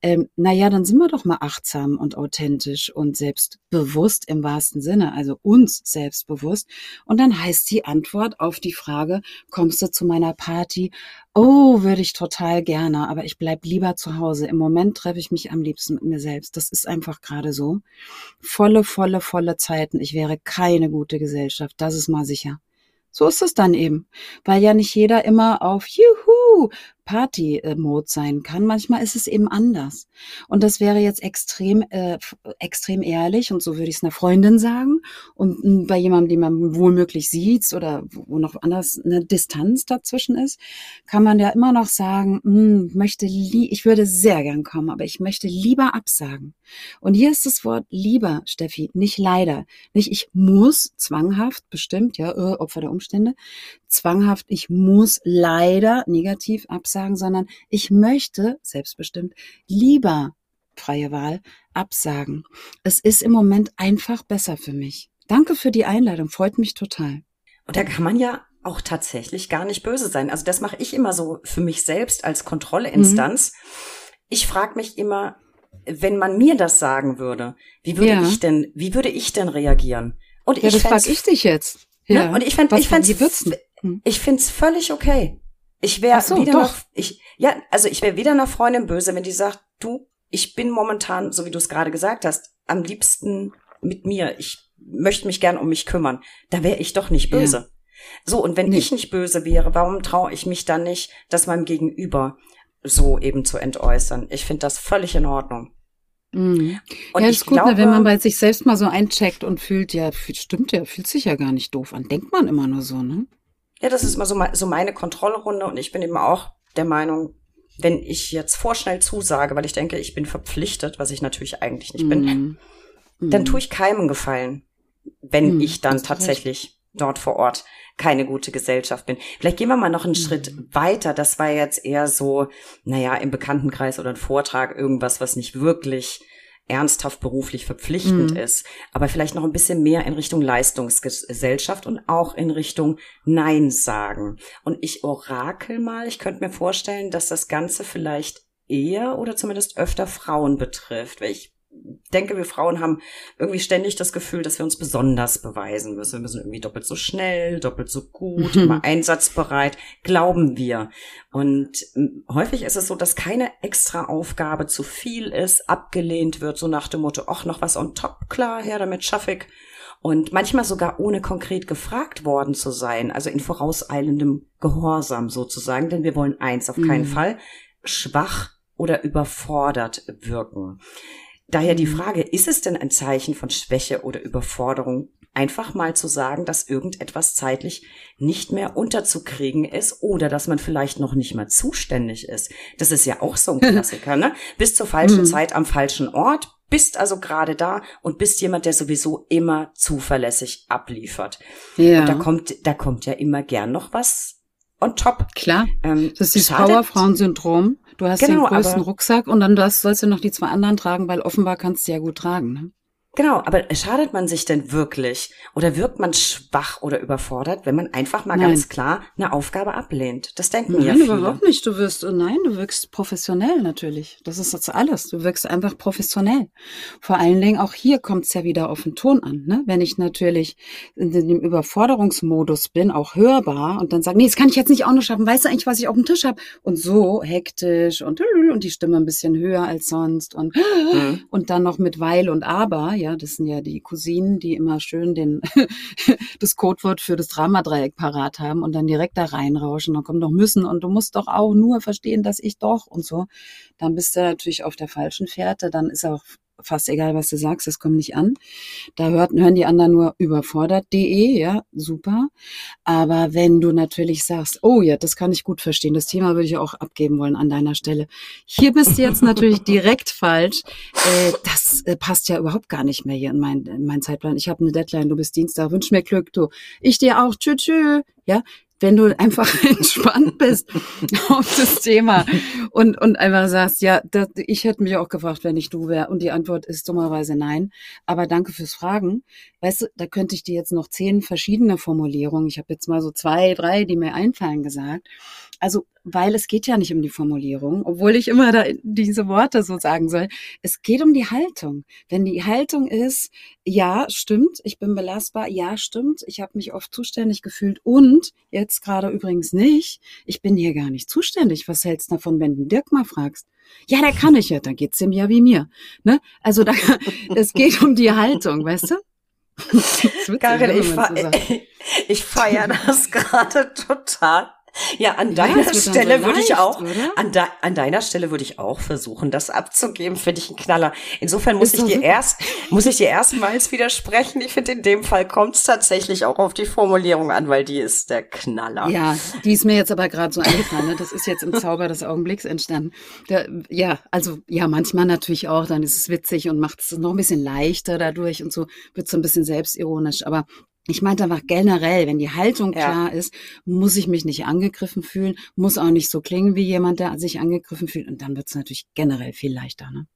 Speaker 4: Ähm, naja, dann sind wir doch mal achtsam und authentisch und selbstbewusst im wahrsten Sinne, also uns selbst selbstbewusst. Und dann heißt die Antwort auf die Frage, kommst du zu meiner Party? Oh, würde ich total gerne, aber ich bleib lieber zu Hause. Im Moment treffe ich mich am liebsten mit mir selbst. Das ist einfach gerade so. Volle, volle, volle Zeiten. Ich wäre keine gute Gesellschaft. Das ist mal sicher. So ist es dann eben, weil ja nicht jeder immer auf Juhu, Party-Mode sein kann. Manchmal ist es eben anders. Und das wäre jetzt extrem, äh, extrem ehrlich und so würde ich es einer Freundin sagen. Und m, bei jemandem, den man wohlmöglich sieht oder wo noch anders eine Distanz dazwischen ist, kann man ja immer noch sagen, hm, möchte ich würde sehr gern kommen, aber ich möchte lieber absagen. Und hier ist das Wort lieber, Steffi, nicht leider. Nicht ich muss, zwanghaft, bestimmt, ja, äh, Opfer der Umstände, zwanghaft, ich muss leider negativ absagen, sondern ich möchte, selbstbestimmt, lieber freie Wahl absagen. Es ist im Moment einfach besser für mich. Danke für die Einladung, freut mich total.
Speaker 1: Und da kann man ja auch tatsächlich gar nicht böse sein. Also das mache ich immer so für mich selbst als Kontrollinstanz. Mhm. Ich frage mich immer, wenn man mir das sagen würde, wie würde ja. ich denn, wie würde ich denn reagieren?
Speaker 4: Und ja, ich das frage ich dich jetzt.
Speaker 1: Ne? Ja. Ne? Und ich fände, ich fände ich find's völlig okay. Ich wäre so, wieder doch. noch, ich, ja, also ich wäre wieder einer Freundin böse, wenn die sagt, du, ich bin momentan, so wie du es gerade gesagt hast, am liebsten mit mir. Ich möchte mich gern um mich kümmern. Da wäre ich doch nicht böse. Ja. So, und wenn nee. ich nicht böse wäre, warum traue ich mich dann nicht, das meinem Gegenüber so eben zu entäußern? Ich finde das völlig in Ordnung.
Speaker 4: Mhm. Und ja, ist gut, glaube, wenn man bei sich selbst mal so eincheckt und fühlt, ja, stimmt ja, fühlt sich ja gar nicht doof an. Denkt man immer nur so, ne?
Speaker 1: Ja, das ist mal so, so meine Kontrollrunde und ich bin eben auch der Meinung, wenn ich jetzt vorschnell zusage, weil ich denke, ich bin verpflichtet, was ich natürlich eigentlich nicht bin, mm. dann tue ich keinem Gefallen, wenn mm, ich dann tatsächlich dort vor Ort keine gute Gesellschaft bin. Vielleicht gehen wir mal noch einen mm. Schritt weiter. Das war jetzt eher so, naja, im Bekanntenkreis oder ein Vortrag, irgendwas, was nicht wirklich ernsthaft beruflich verpflichtend mhm. ist, aber vielleicht noch ein bisschen mehr in Richtung Leistungsgesellschaft und auch in Richtung Nein sagen. Und ich orakel mal, ich könnte mir vorstellen, dass das Ganze vielleicht eher oder zumindest öfter Frauen betrifft, weil ich denke, wir Frauen haben irgendwie ständig das Gefühl, dass wir uns besonders beweisen müssen. Wir müssen irgendwie doppelt so schnell, doppelt so gut, immer einsatzbereit, glauben wir. Und hm, häufig ist es so, dass keine extra Aufgabe zu viel ist, abgelehnt wird, so nach dem Motto, ach, noch was on top, klar, her damit schaff ich. Und manchmal sogar ohne konkret gefragt worden zu sein, also in vorauseilendem Gehorsam sozusagen, denn wir wollen eins auf keinen mhm. Fall, schwach oder überfordert wirken. Daher die mhm. Frage, ist es denn ein Zeichen von Schwäche oder Überforderung, einfach mal zu sagen, dass irgendetwas zeitlich nicht mehr unterzukriegen ist oder dass man vielleicht noch nicht mal zuständig ist? Das ist ja auch so ein Klassiker, ne? Bis zur falschen mhm. Zeit am falschen Ort, bist also gerade da und bist jemand, der sowieso immer zuverlässig abliefert. Ja. Und da kommt, da kommt ja immer gern noch was on top.
Speaker 4: Klar. Ähm, das ist das Powerfrauen-Syndrom. Du hast genau, den größten Rucksack und dann das sollst du noch die zwei anderen tragen, weil offenbar kannst du ja gut tragen. Ne?
Speaker 1: Genau, aber schadet man sich denn wirklich oder wirkt man schwach oder überfordert, wenn man einfach mal nein. ganz klar eine Aufgabe ablehnt? Das denken nein, ja viele.
Speaker 4: Nein, überhaupt nicht. Du wirst, nein, du wirkst professionell natürlich. Das ist jetzt alles. Du wirkst einfach professionell. Vor allen Dingen auch hier kommt es ja wieder auf den Ton an. Ne? Wenn ich natürlich in dem Überforderungsmodus bin, auch hörbar und dann sage, nee, das kann ich jetzt nicht auch noch schaffen. Weißt du eigentlich, was ich auf dem Tisch habe? Und so hektisch und und die Stimme ein bisschen höher als sonst und mhm. und dann noch mit Weil und Aber, ja ja, das sind ja die Cousinen, die immer schön den, das Codewort für das Dramadreieck parat haben und dann direkt da reinrauschen. Dann kommt doch müssen und du musst doch auch nur verstehen, dass ich doch und so. Dann bist du natürlich auf der falschen Fährte. Dann ist auch fast egal, was du sagst, das kommt nicht an. Da hört, hören die anderen nur überfordert.de, ja, super. Aber wenn du natürlich sagst, oh ja, das kann ich gut verstehen, das Thema würde ich auch abgeben wollen an deiner Stelle. Hier bist du jetzt natürlich direkt falsch. Äh, das äh, passt ja überhaupt gar nicht mehr hier in meinen in mein Zeitplan. Ich habe eine Deadline, du bist Dienstag, wünsch mir Glück, du. Ich dir auch, tschü, tschü. Ja, wenn du einfach entspannt bist auf das Thema und, und einfach sagst, ja, das, ich hätte mich auch gefragt, wenn ich du wäre. Und die Antwort ist dummerweise nein. Aber danke fürs Fragen. Weißt du, da könnte ich dir jetzt noch zehn verschiedene Formulierungen, ich habe jetzt mal so zwei, drei, die mir einfallen, gesagt. Also weil es geht ja nicht um die Formulierung, obwohl ich immer da diese Worte so sagen soll. Es geht um die Haltung. Wenn die Haltung ist, ja, stimmt, ich bin belastbar, ja, stimmt, ich habe mich oft zuständig gefühlt und jetzt gerade übrigens nicht, ich bin hier gar nicht zuständig. Was hältst du davon, wenn du Dirk mal fragst? Ja, da kann ich ja, dann geht's ihm ja wie mir. Ne? Also da, es geht um die Haltung, weißt du?
Speaker 1: Karin, ich, fe ich feiere das gerade total Ja, an deiner ja, Stelle so würde ich auch, an, de, an, deiner Stelle würde ich auch versuchen, das abzugeben, finde ich ein Knaller. Insofern muss ich dir erst, muss ich dir erstmals widersprechen. Ich finde, in dem Fall kommt es tatsächlich auch auf die Formulierung an, weil die ist der Knaller.
Speaker 4: Ja, die ist mir jetzt aber gerade so eingefallen. Ne? Das ist jetzt im Zauber des Augenblicks entstanden. Der, ja, also, ja, manchmal natürlich auch, dann ist es witzig und macht es noch ein bisschen leichter dadurch und so, wird so ein bisschen selbstironisch. Aber ich meinte einfach generell, wenn die Haltung ja. klar ist, muss ich mich nicht angegriffen fühlen, muss auch nicht so klingen wie jemand, der sich angegriffen fühlt. Und dann wird es natürlich generell viel leichter. Ne?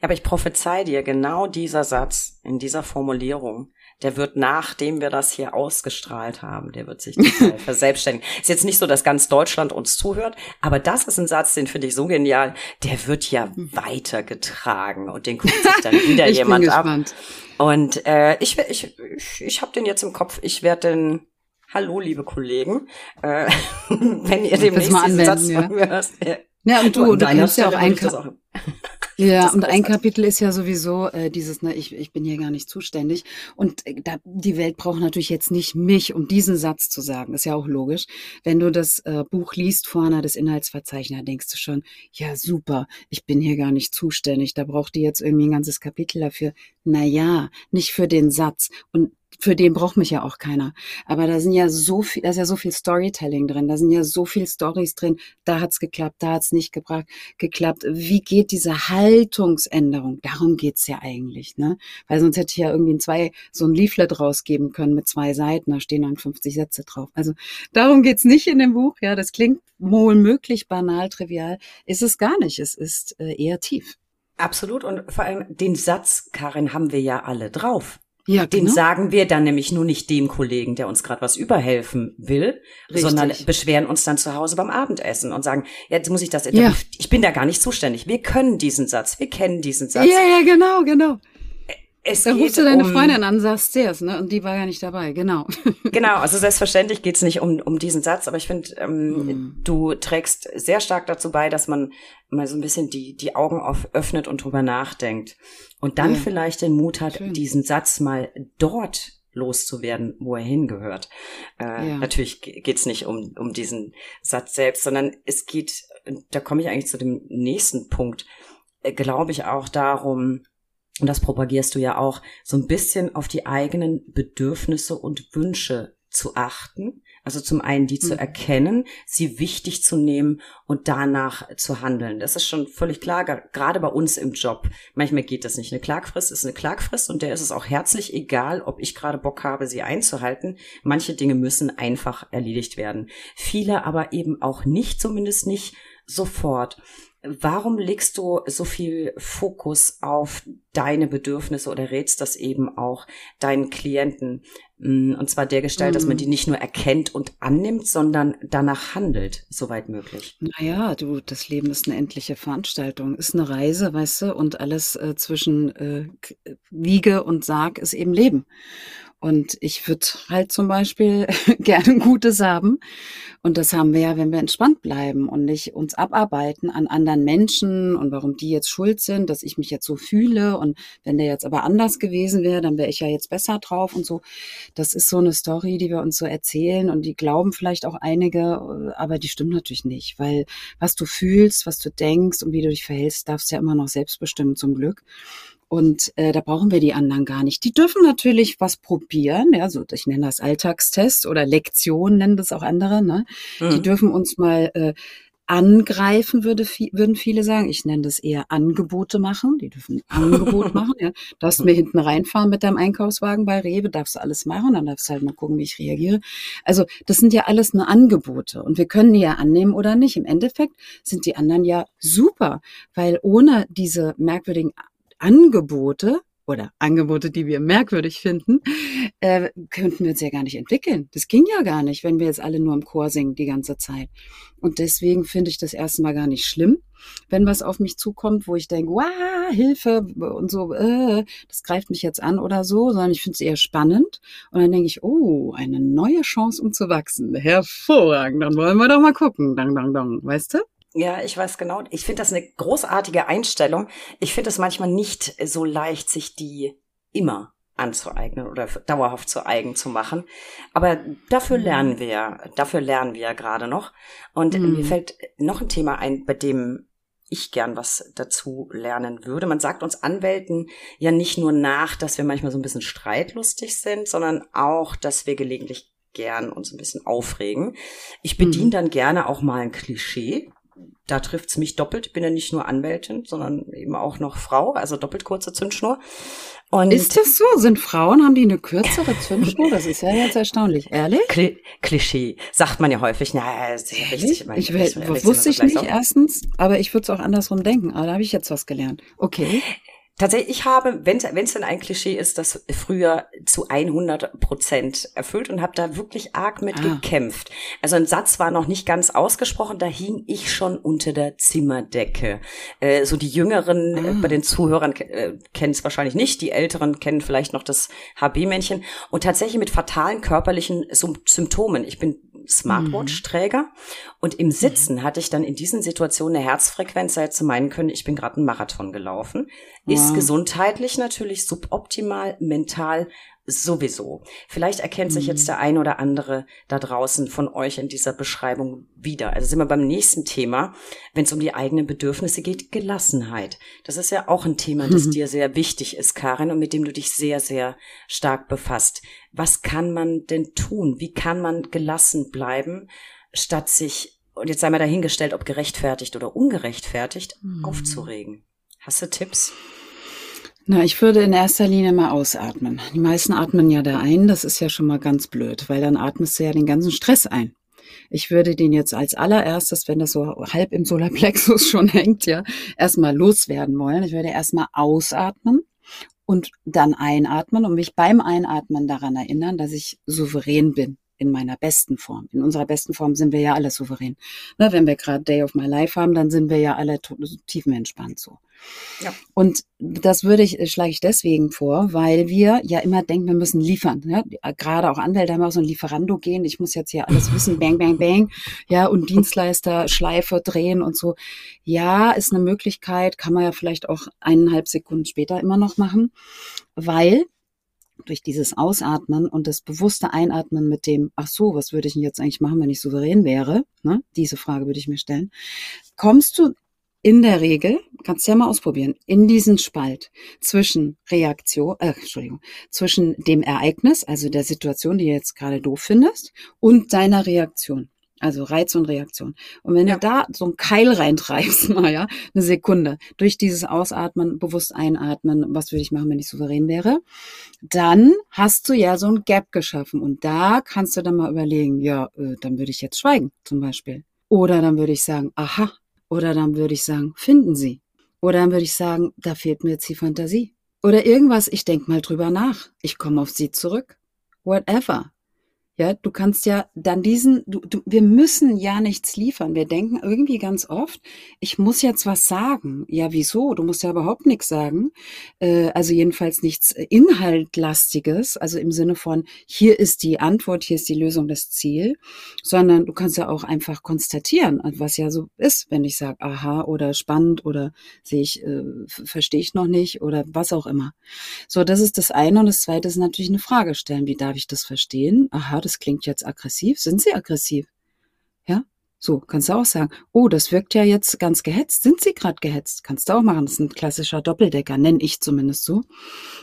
Speaker 1: Ja, aber ich prophezei dir, genau dieser Satz in dieser Formulierung, der wird, nachdem wir das hier ausgestrahlt haben, der wird sich verselbstständigen. Ist jetzt nicht so, dass ganz Deutschland uns zuhört, aber das ist ein Satz, den finde ich so genial, der wird ja weitergetragen und den guckt sich dann wieder jemand ab. Und äh, ich, ich, ich, ich habe den jetzt im Kopf, ich werde den Hallo, liebe Kollegen, äh, wenn ihr demnächst diesen Satz ja. von mir hörst.
Speaker 4: Ja, und du, du kennst ja auch einen ja, und ein Kapitel ist ja sowieso äh, dieses, ne, ich, ich bin hier gar nicht zuständig. Und äh, da, die Welt braucht natürlich jetzt nicht mich, um diesen Satz zu sagen. Ist ja auch logisch. Wenn du das äh, Buch liest, vorne das Inhaltsverzeichnis, denkst du schon, ja super, ich bin hier gar nicht zuständig. Da braucht die jetzt irgendwie ein ganzes Kapitel dafür. Na ja, nicht für den Satz. Und für den braucht mich ja auch keiner. Aber da sind ja so viel, da ist ja so viel Storytelling drin, da sind ja so viel Stories drin. Da hat's geklappt, da hat's nicht gebracht, geklappt. Wie geht diese Haltungsänderung? Darum geht's ja eigentlich, ne? Weil sonst hätte ich ja irgendwie ein zwei, so ein Leaflet rausgeben können mit zwei Seiten, da stehen dann 50 Sätze drauf. Also darum geht's nicht in dem Buch. Ja, das klingt wohl möglich banal, trivial. Ist es gar nicht. Es ist äh, eher tief.
Speaker 1: Absolut. Und vor allem den Satz, Karin, haben wir ja alle drauf. Ja, Den genau. sagen wir dann nämlich nur nicht dem Kollegen, der uns gerade was überhelfen will, Richtig. sondern beschweren uns dann zu Hause beim Abendessen und sagen, jetzt muss ich das, ja. ich bin da gar nicht zuständig. Wir können diesen Satz, wir kennen diesen Satz.
Speaker 4: Ja, ja, genau, genau. Es da rufst du deine um, Freundin an, sagst es, ne? Und die war ja nicht dabei, genau.
Speaker 1: Genau, also selbstverständlich geht's nicht um, um diesen Satz, aber ich finde, ähm, mhm. du trägst sehr stark dazu bei, dass man mal so ein bisschen die, die Augen auf, öffnet und drüber nachdenkt. Und dann ja. vielleicht den Mut hat, Schön. diesen Satz mal dort loszuwerden, wo er hingehört. Äh, ja. Natürlich geht's nicht um, um diesen Satz selbst, sondern es geht, da komme ich eigentlich zu dem nächsten Punkt, äh, glaube ich auch darum, und das propagierst du ja auch, so ein bisschen auf die eigenen Bedürfnisse und Wünsche zu achten. Also zum einen die mhm. zu erkennen, sie wichtig zu nehmen und danach zu handeln. Das ist schon völlig klar, gerade bei uns im Job. Manchmal geht das nicht. Eine Klagfrist ist eine Klagfrist und der ist es auch herzlich egal, ob ich gerade Bock habe, sie einzuhalten. Manche Dinge müssen einfach erledigt werden. Viele aber eben auch nicht, zumindest nicht sofort. Warum legst du so viel Fokus auf deine Bedürfnisse oder rätst das eben auch deinen Klienten? Mm, und zwar der Gestalt, mm. dass man die mm. nicht nur erkennt und annimmt, sondern danach handelt, soweit möglich.
Speaker 4: Naja, du, das Leben ist eine endliche Veranstaltung, ist eine Reise, weißt du, und alles äh, zwischen äh, Wiege und Sarg ist eben Leben. Und ich würde halt zum Beispiel gerne Gutes haben. Und das haben wir ja, wenn wir entspannt bleiben und nicht uns abarbeiten an anderen Menschen und warum die jetzt schuld sind, dass ich mich jetzt so fühle. Und wenn der jetzt aber anders gewesen wäre, dann wäre ich ja jetzt besser drauf und so. Das ist so eine Story, die wir uns so erzählen und die glauben vielleicht auch einige, aber die stimmt natürlich nicht, weil was du fühlst, was du denkst und wie du dich verhältst, darfst du ja immer noch selbst bestimmen zum Glück. Und äh, da brauchen wir die anderen gar nicht. Die dürfen natürlich was probieren, ja, so ich nenne das Alltagstest oder Lektion nennen das auch andere. Ne? Mhm. Die dürfen uns mal äh, angreifen, würde, würden viele sagen. Ich nenne das eher Angebote machen. Die dürfen ein Angebot machen. Ja. Darfst mir hinten reinfahren mit deinem Einkaufswagen bei Rewe, darfst du alles machen, dann darfst du halt mal gucken, wie ich reagiere. Also das sind ja alles nur Angebote und wir können die ja annehmen oder nicht. Im Endeffekt sind die anderen ja super, weil ohne diese merkwürdigen Angebote oder Angebote, die wir merkwürdig finden, äh, könnten wir uns ja gar nicht entwickeln. Das ging ja gar nicht, wenn wir jetzt alle nur im Chor singen die ganze Zeit. Und deswegen finde ich das erstmal gar nicht schlimm, wenn was auf mich zukommt, wo ich denke, wow, Hilfe und so, äh, das greift mich jetzt an oder so, sondern ich finde es eher spannend. Und dann denke ich, oh, eine neue Chance, um zu wachsen. Hervorragend, dann wollen wir doch mal gucken. Dang, dang, dang, weißt du?
Speaker 1: Ja, ich weiß genau. Ich finde das eine großartige Einstellung. Ich finde es manchmal nicht so leicht, sich die immer anzueignen oder dauerhaft zu eigen zu machen. Aber dafür
Speaker 4: Mhm.
Speaker 1: lernen wir dafür lernen wir ja gerade noch. Und
Speaker 4: Mhm.
Speaker 1: mir fällt noch ein Thema ein, bei dem ich gern was dazu lernen würde. Man sagt uns Anwälten ja nicht nur nach, dass wir manchmal so ein bisschen streitlustig sind, sondern auch, dass wir gelegentlich gern uns ein bisschen aufregen. Ich bediene
Speaker 4: Mhm.
Speaker 1: dann gerne auch mal ein Klischee. Da trifft's mich doppelt. Ich bin ja nicht nur Anwältin, sondern eben auch noch Frau, also doppelt kurze Zündschnur. Und
Speaker 4: Ist das so? Sind Frauen, haben die eine kürzere Zündschnur? Das ist ja jetzt erstaunlich. Ehrlich?
Speaker 1: Kli Klischee sagt man ja häufig. Na, ist ja richtig.
Speaker 4: Ich,
Speaker 1: meine,
Speaker 4: ich, wusste ich nicht
Speaker 1: auf.
Speaker 4: erstens, aber ich würde es auch andersrum denken. Aber da habe ich jetzt was gelernt. Okay.
Speaker 1: Tatsächlich, ich habe, wenn es denn ein Klischee ist, das früher zu 100 Prozent erfüllt und habe da wirklich arg mit
Speaker 4: Ah.
Speaker 1: gekämpft. Also ein Satz war noch nicht ganz ausgesprochen, da hing ich schon unter der Zimmerdecke. Äh, so die Jüngeren äh,
Speaker 4: Ah.
Speaker 1: bei den Zuhörern äh, kennen es wahrscheinlich nicht, die Älteren kennen vielleicht noch das HB-Männchen und tatsächlich mit fatalen körperlichen Sym Symptomen. Ich bin Smartwatch-Träger und im Sitzen hatte ich dann in diesen Situationen eine Herzfrequenz, da hätte zu meinen können, ich bin gerade einen Marathon gelaufen. Ist
Speaker 4: Wow.
Speaker 1: gesundheitlich natürlich suboptimal, mental sowieso. Vielleicht erkennt sich jetzt der ein oder andere da draußen von euch in dieser Beschreibung wieder. Also sind wir beim nächsten Thema, wenn es um die eigenen Bedürfnisse geht, Gelassenheit. Das ist ja auch ein Thema, das dir sehr wichtig ist, Karin, und mit dem du dich sehr, sehr stark befasst. Was kann man denn tun? Wie kann man gelassen bleiben, statt sich, und jetzt sei mal dahingestellt, ob gerechtfertigt oder ungerechtfertigt, aufzuregen? Hast du Tipps?
Speaker 4: Na, ich würde in erster Linie mal ausatmen. Die meisten atmen ja da ein, das ist ja schon mal ganz blöd, weil dann atmest du ja den ganzen Stress ein. Ich würde den jetzt als allererstes, wenn das so halb im Solarplexus schon hängt, ja, erstmal loswerden wollen. Ich würde erstmal ausatmen und dann einatmen und mich beim Einatmen daran erinnern, dass ich souverän bin in meiner besten Form. In unserer besten Form sind wir ja alle souverän. Na, wenn wir gerade Day of My Life haben, dann sind wir ja alle tiefenentspannt so.
Speaker 1: Ja.
Speaker 4: Und das würde ich, schlage ich deswegen vor, weil wir ja immer denken, wir müssen liefern. Ja? Gerade auch Anwälte haben auch so ein Lieferando gehen. Ich muss jetzt hier alles wissen, bang, bang, bang. Ja, und Dienstleister Schleife drehen und so. Ja, ist eine Möglichkeit, kann man ja vielleicht auch eineinhalb Sekunden später immer noch machen, weil durch dieses Ausatmen und das bewusste Einatmen mit dem, ach so, was würde ich denn jetzt eigentlich machen, wenn ich souverän wäre? Ne? Diese Frage würde ich mir stellen. Kommst du in der Regel, kannst du ja mal ausprobieren, in diesen Spalt zwischen Reaktion, äh, Entschuldigung, zwischen dem Ereignis, also der Situation, die du jetzt gerade doof findest, und deiner Reaktion. Also Reiz und Reaktion. Und wenn
Speaker 1: Ja.
Speaker 4: du da so einen Keil reintreibst, mal ja, eine Sekunde, durch dieses Ausatmen, bewusst einatmen, was würde ich machen, wenn ich souverän wäre, dann hast du ja so ein Gap geschaffen. Und da kannst du dann mal überlegen, ja, äh, dann würde ich jetzt schweigen, zum Beispiel. Oder dann würde ich sagen, aha. Oder dann würde ich sagen, finden Sie. Oder dann würde ich sagen, da fehlt mir jetzt die Fantasie. Oder irgendwas, ich denk mal drüber nach. Ich komme auf Sie zurück. Whatever. Ja, du kannst ja dann diesen, du, du, wir müssen ja nichts liefern. Wir denken irgendwie ganz oft, ich muss jetzt was sagen. Ja, wieso? Du musst ja überhaupt nichts sagen. Äh, also jedenfalls nichts äh, Inhaltlastiges, also im Sinne von, hier ist die Antwort, hier ist die Lösung, das Ziel, sondern du kannst ja auch einfach konstatieren, was ja so ist, wenn ich sage, aha oder spannend oder sehe ich, äh, verstehe ich noch nicht oder was auch immer. So, das ist das eine. Und das zweite ist natürlich eine Frage stellen. Wie darf ich das verstehen? Aha, das klingt jetzt aggressiv. Sind Sie aggressiv? Ja? So, kannst du auch sagen, oh, das wirkt ja jetzt ganz gehetzt. Sind Sie gerade gehetzt? Kannst du auch machen. Das ist ein klassischer Doppeldecker, nenne ich zumindest so.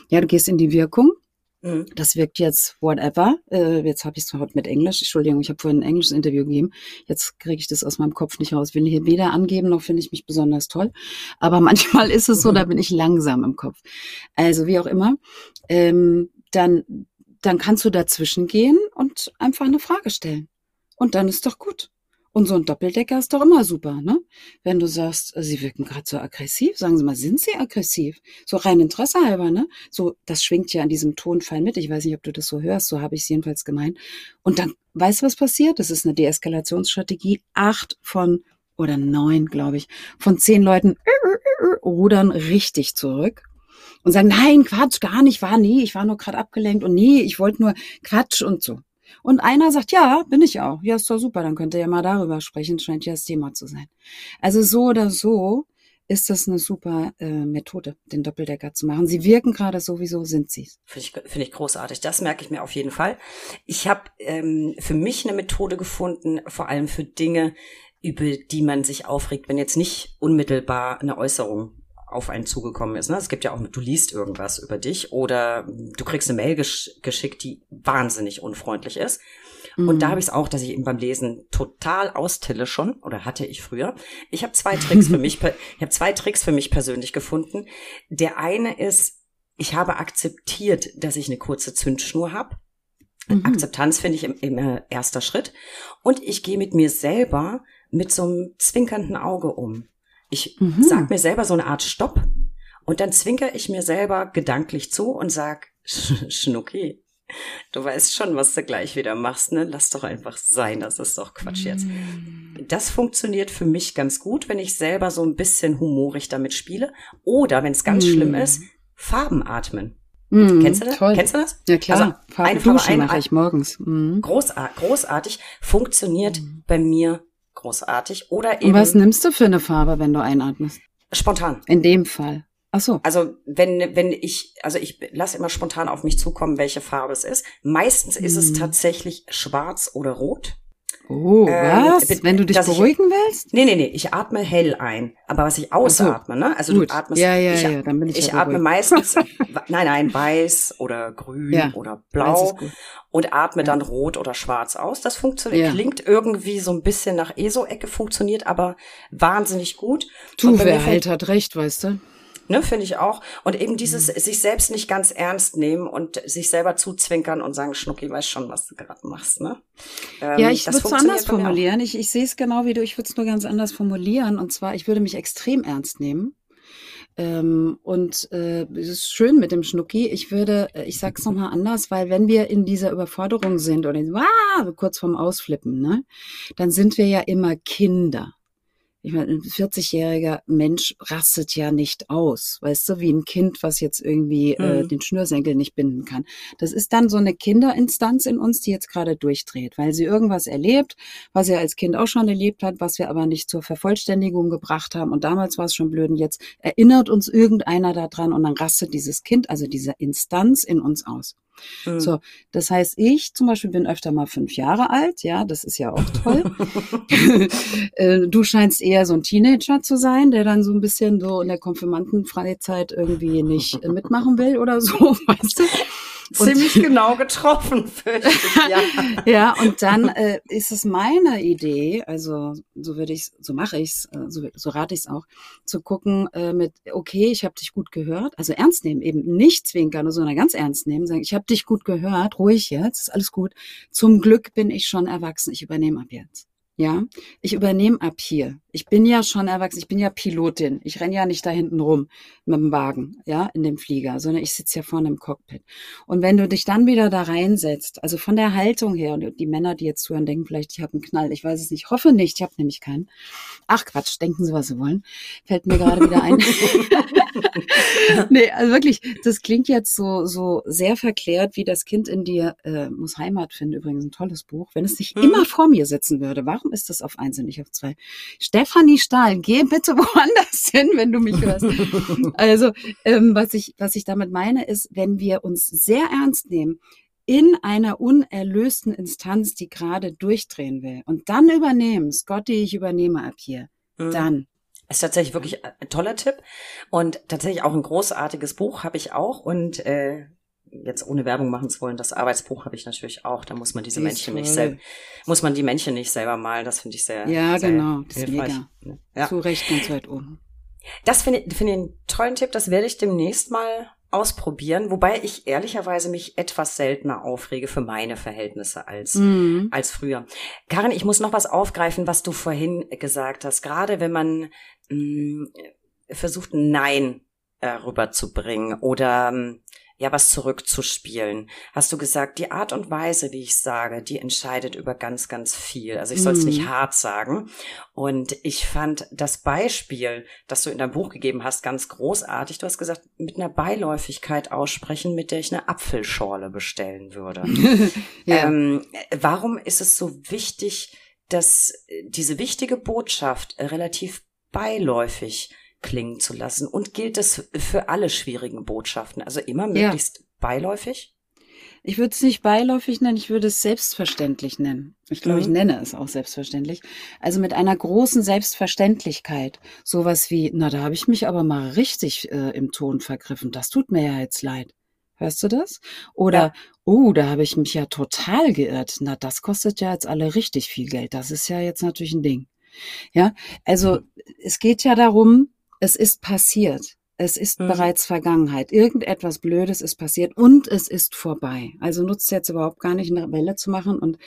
Speaker 4: Ja, du gehst in die Wirkung.
Speaker 1: Mhm.
Speaker 4: Das wirkt jetzt whatever. Äh, jetzt habe ich es heute mit Englisch. Entschuldigung, ich habe vorhin ein englisches Interview gegeben. Jetzt kriege ich das aus meinem Kopf nicht raus. Will hier weder angeben, noch finde ich mich besonders toll. Aber manchmal ist es so, da bin ich langsam im Kopf. Also wie auch immer. Ähm, dann, dann kannst du dazwischen gehen und einfach eine Frage stellen. Und dann ist doch gut. Und so ein Doppeldecker ist doch immer super, ne? Wenn du sagst, sie wirken gerade so aggressiv, sagen sie mal, sind sie aggressiv? So rein Interesse halber, ne? So, das schwingt ja an diesem Tonfall mit. Ich weiß nicht, ob du das so hörst, so habe ich es jedenfalls gemeint. Und dann, weißt du, was passiert? Das ist eine Deeskalationsstrategie. Acht von, oder neun, glaube ich, von zehn Leuten rudern richtig zurück und sagen, nein, Quatsch, gar nicht, war nie, ich war nur gerade abgelenkt und nee, ich wollte nur Quatsch und so. Und einer sagt, ja, bin ich auch. Ja, ist doch super, dann könnt ihr ja mal darüber sprechen, scheint ja das Thema zu sein. Also so oder so ist das eine super äh, Methode, den Doppeldecker zu machen. Sie wirken gerade sowieso, sind sie.
Speaker 1: Finde ich, finde ich großartig. Das merke ich mir auf jeden Fall. Ich habe ähm, für mich eine Methode gefunden, vor allem für Dinge, über die man sich aufregt, wenn jetzt nicht unmittelbar eine Äußerung auf einen zugekommen ist. Ne? Es gibt ja auch, du liest irgendwas über dich oder du kriegst eine Mail gesch geschickt, die wahnsinnig unfreundlich ist. Und da mhm. habe ich es auch, dass ich eben beim Lesen total austille schon oder hatte ich früher. Ich habe zwei Tricks für mich, ich habe zwei Tricks für mich persönlich gefunden. Der eine ist, ich habe akzeptiert, dass ich eine kurze Zündschnur habe. Mhm. Akzeptanz finde ich immer erster Schritt. Und ich gehe mit mir selber mit so einem zwinkernden Auge um. Ich mhm. sag mir selber so eine Art Stopp und dann zwinker ich mir selber gedanklich zu und sag, Schnucki, Du weißt schon, was du gleich wieder machst, ne? Lass doch einfach sein, das ist doch Quatsch jetzt. Mm. Das funktioniert für mich ganz gut, wenn ich selber so ein bisschen humorig damit spiele. Oder, wenn es ganz mm. schlimm ist, Farben atmen. Mm, Kennst du das?
Speaker 4: Toll.
Speaker 1: Kennst du das?
Speaker 4: Ja klar. Also,
Speaker 1: Farbe eine
Speaker 4: Farbe ein, mache ich morgens.
Speaker 1: Mm. Großartig, großartig. Funktioniert mm. bei mir großartig. Oder eben.
Speaker 4: Und was nimmst du für eine Farbe, wenn du einatmest?
Speaker 1: Spontan.
Speaker 4: In dem Fall. Ach so.
Speaker 1: Also wenn wenn ich also ich lasse immer spontan auf mich zukommen, welche Farbe es ist. Meistens ist es mhm. tatsächlich schwarz oder rot.
Speaker 4: Oh, ähm, was? Wenn du dich beruhigen ich, willst?
Speaker 1: Nee, nee, nee, ich atme hell ein. Aber was ich ausatme, so. ne? Also Gut. du atmest.
Speaker 4: Ja, ja,
Speaker 1: ich,
Speaker 4: ja, dann bin ich
Speaker 1: Ich
Speaker 4: ja
Speaker 1: atme meistens, nein, nein, weiß oder grün ja. oder blau und atme ja. dann rot oder schwarz aus. Das funktioniert, klingt irgendwie so ein bisschen nach ESO-Ecke, funktioniert aber wahnsinnig gut.
Speaker 4: Du, wer halt hat recht, weißt du?
Speaker 1: Ne, finde ich auch. Und eben dieses mhm. sich selbst nicht ganz ernst nehmen und sich selber zuzwinkern und sagen, Schnucki, weiß schon, was du gerade machst, ne?
Speaker 4: Ähm, ja, ich würde es anders formulieren. Ich, ich sehe es genau wie du, ich würde es nur ganz anders formulieren. Und zwar, ich würde mich extrem ernst nehmen. Ähm, und äh, es ist schön mit dem Schnucki. Ich würde, äh, ich sag's nochmal anders, weil wenn wir in dieser Überforderung sind oder ah, kurz vorm Ausflippen, ne, dann sind wir ja immer Kinder ich meine, ein 40-jähriger Mensch rastet ja nicht aus, weißt du, wie ein Kind, was jetzt irgendwie äh, mhm. äh, den Schnürsenkel nicht binden kann. Das ist dann so eine Kinderinstanz in uns, die jetzt gerade durchdreht, weil sie irgendwas erlebt, was er als Kind auch schon erlebt hat, was wir aber nicht zur Vervollständigung gebracht haben. Und damals war es schon blöd und jetzt erinnert uns irgendeiner daran und dann rastet dieses Kind, also diese Instanz in uns aus. Mhm. So, das heißt, ich zum Beispiel bin öfter mal fünf Jahre alt, ja, das ist ja auch toll. Äh, du scheinst eher so ein Teenager zu sein, der dann so ein bisschen so in der Konfirmandenfreizeit irgendwie nicht mitmachen will oder so, weißt du?
Speaker 1: Ziemlich genau getroffen, ich, ja.
Speaker 4: ja, und dann äh, ist es meine Idee, also so würde ich so mache ich es, äh, so, so rate ich es auch, zu gucken äh, mit, okay, ich habe dich gut gehört, also ernst nehmen, eben nicht zwinkern, sondern ganz ernst nehmen, sagen, ich habe dich gut gehört, ruhig jetzt, ist alles gut. Zum Glück bin ich schon erwachsen, ich übernehme ab jetzt. Ja, ich übernehme ab hier. Ich bin ja schon erwachsen, ich bin ja Pilotin. Ich renn ja nicht da hinten rum mit dem Wagen, ja, in dem Flieger, sondern ich sitze ja vorne im Cockpit. Und wenn du dich dann wieder da reinsetzt, also von der Haltung her, und die Männer, die jetzt zuhören, denken vielleicht, ich habe einen Knall. Ich weiß es nicht, ich hoffe nicht, ich habe nämlich keinen. Ach Quatsch, denken Sie, was Sie wollen. Fällt mir gerade wieder ein. nee, also wirklich, das klingt jetzt so, so sehr verklärt, wie das Kind in dir äh, muss Heimat finden. Übrigens ein tolles Buch. Wenn es nicht mhm. immer vor mir sitzen würde, warum Warum ist das auf eins und nicht auf zwei? Stefanie Stahl, geh bitte woanders hin, wenn du mich hörst. also, ähm, was ich, was ich damit meine, ist, wenn wir uns sehr ernst nehmen, in einer unerlösten Instanz, die gerade durchdrehen will und dann übernehmen, Scotty, ich übernehme ab hier, mhm. dann
Speaker 1: ist tatsächlich wirklich ein toller Tipp und tatsächlich auch ein großartiges Buch habe ich auch und äh, jetzt ohne Werbung machen zu wollen, das Arbeitsbuch habe ich natürlich auch. Da muss man diese die Männchen nicht selber, muss man die Männchen nicht selber malen. Das finde ich sehr,
Speaker 4: ja,
Speaker 1: sehr
Speaker 4: genau, das hilfreich. Ist mega. Ja. Zu Recht ganz weit oben.
Speaker 1: Das finde ich, finde ich einen tollen Tipp. Das werde ich demnächst mal ausprobieren, wobei ich ehrlicherweise mich etwas seltener aufrege für meine Verhältnisse als, mhm. als früher. Karin, ich muss noch was aufgreifen, was du vorhin gesagt hast. Gerade wenn man mh, mm, versucht, Nein äh, rüberzubringen oder mh, ja was zurückzuspielen. Hast du gesagt, die Art und Weise, wie ich sage, die entscheidet über ganz, ganz viel. Also ich soll es nicht mhm. hart sagen. Und ich fand das Beispiel, das du in deinem Buch gegeben hast, ganz großartig. Du hast gesagt, mit einer Beiläufigkeit aussprechen, mit der ich eine Apfelschorle bestellen würde. ja. ähm, warum ist es so wichtig, dass diese wichtige Botschaft relativ beiläufig klingen zu lassen. Und gilt das für alle schwierigen Botschaften? Also immer möglichst ja. beiläufig?
Speaker 4: Ich würde es nicht beiläufig nennen, ich würde es selbstverständlich nennen. Ich glaube, mhm. ich nenne es auch selbstverständlich. Also mit einer großen Selbstverständlichkeit. Sowas wie, na, da habe ich mich aber mal richtig äh, im Ton vergriffen. Das tut mir ja jetzt leid. Hörst du das? Oder, ja. oh, da habe ich mich ja total geirrt. Na, das kostet ja jetzt alle richtig viel Geld. Das ist ja jetzt natürlich ein Ding. Ja, also es geht ja darum, es ist passiert. Es ist mhm. bereits Vergangenheit. Irgendetwas Blödes ist passiert und es ist vorbei. Also nutzt jetzt überhaupt gar nicht eine Welle zu machen und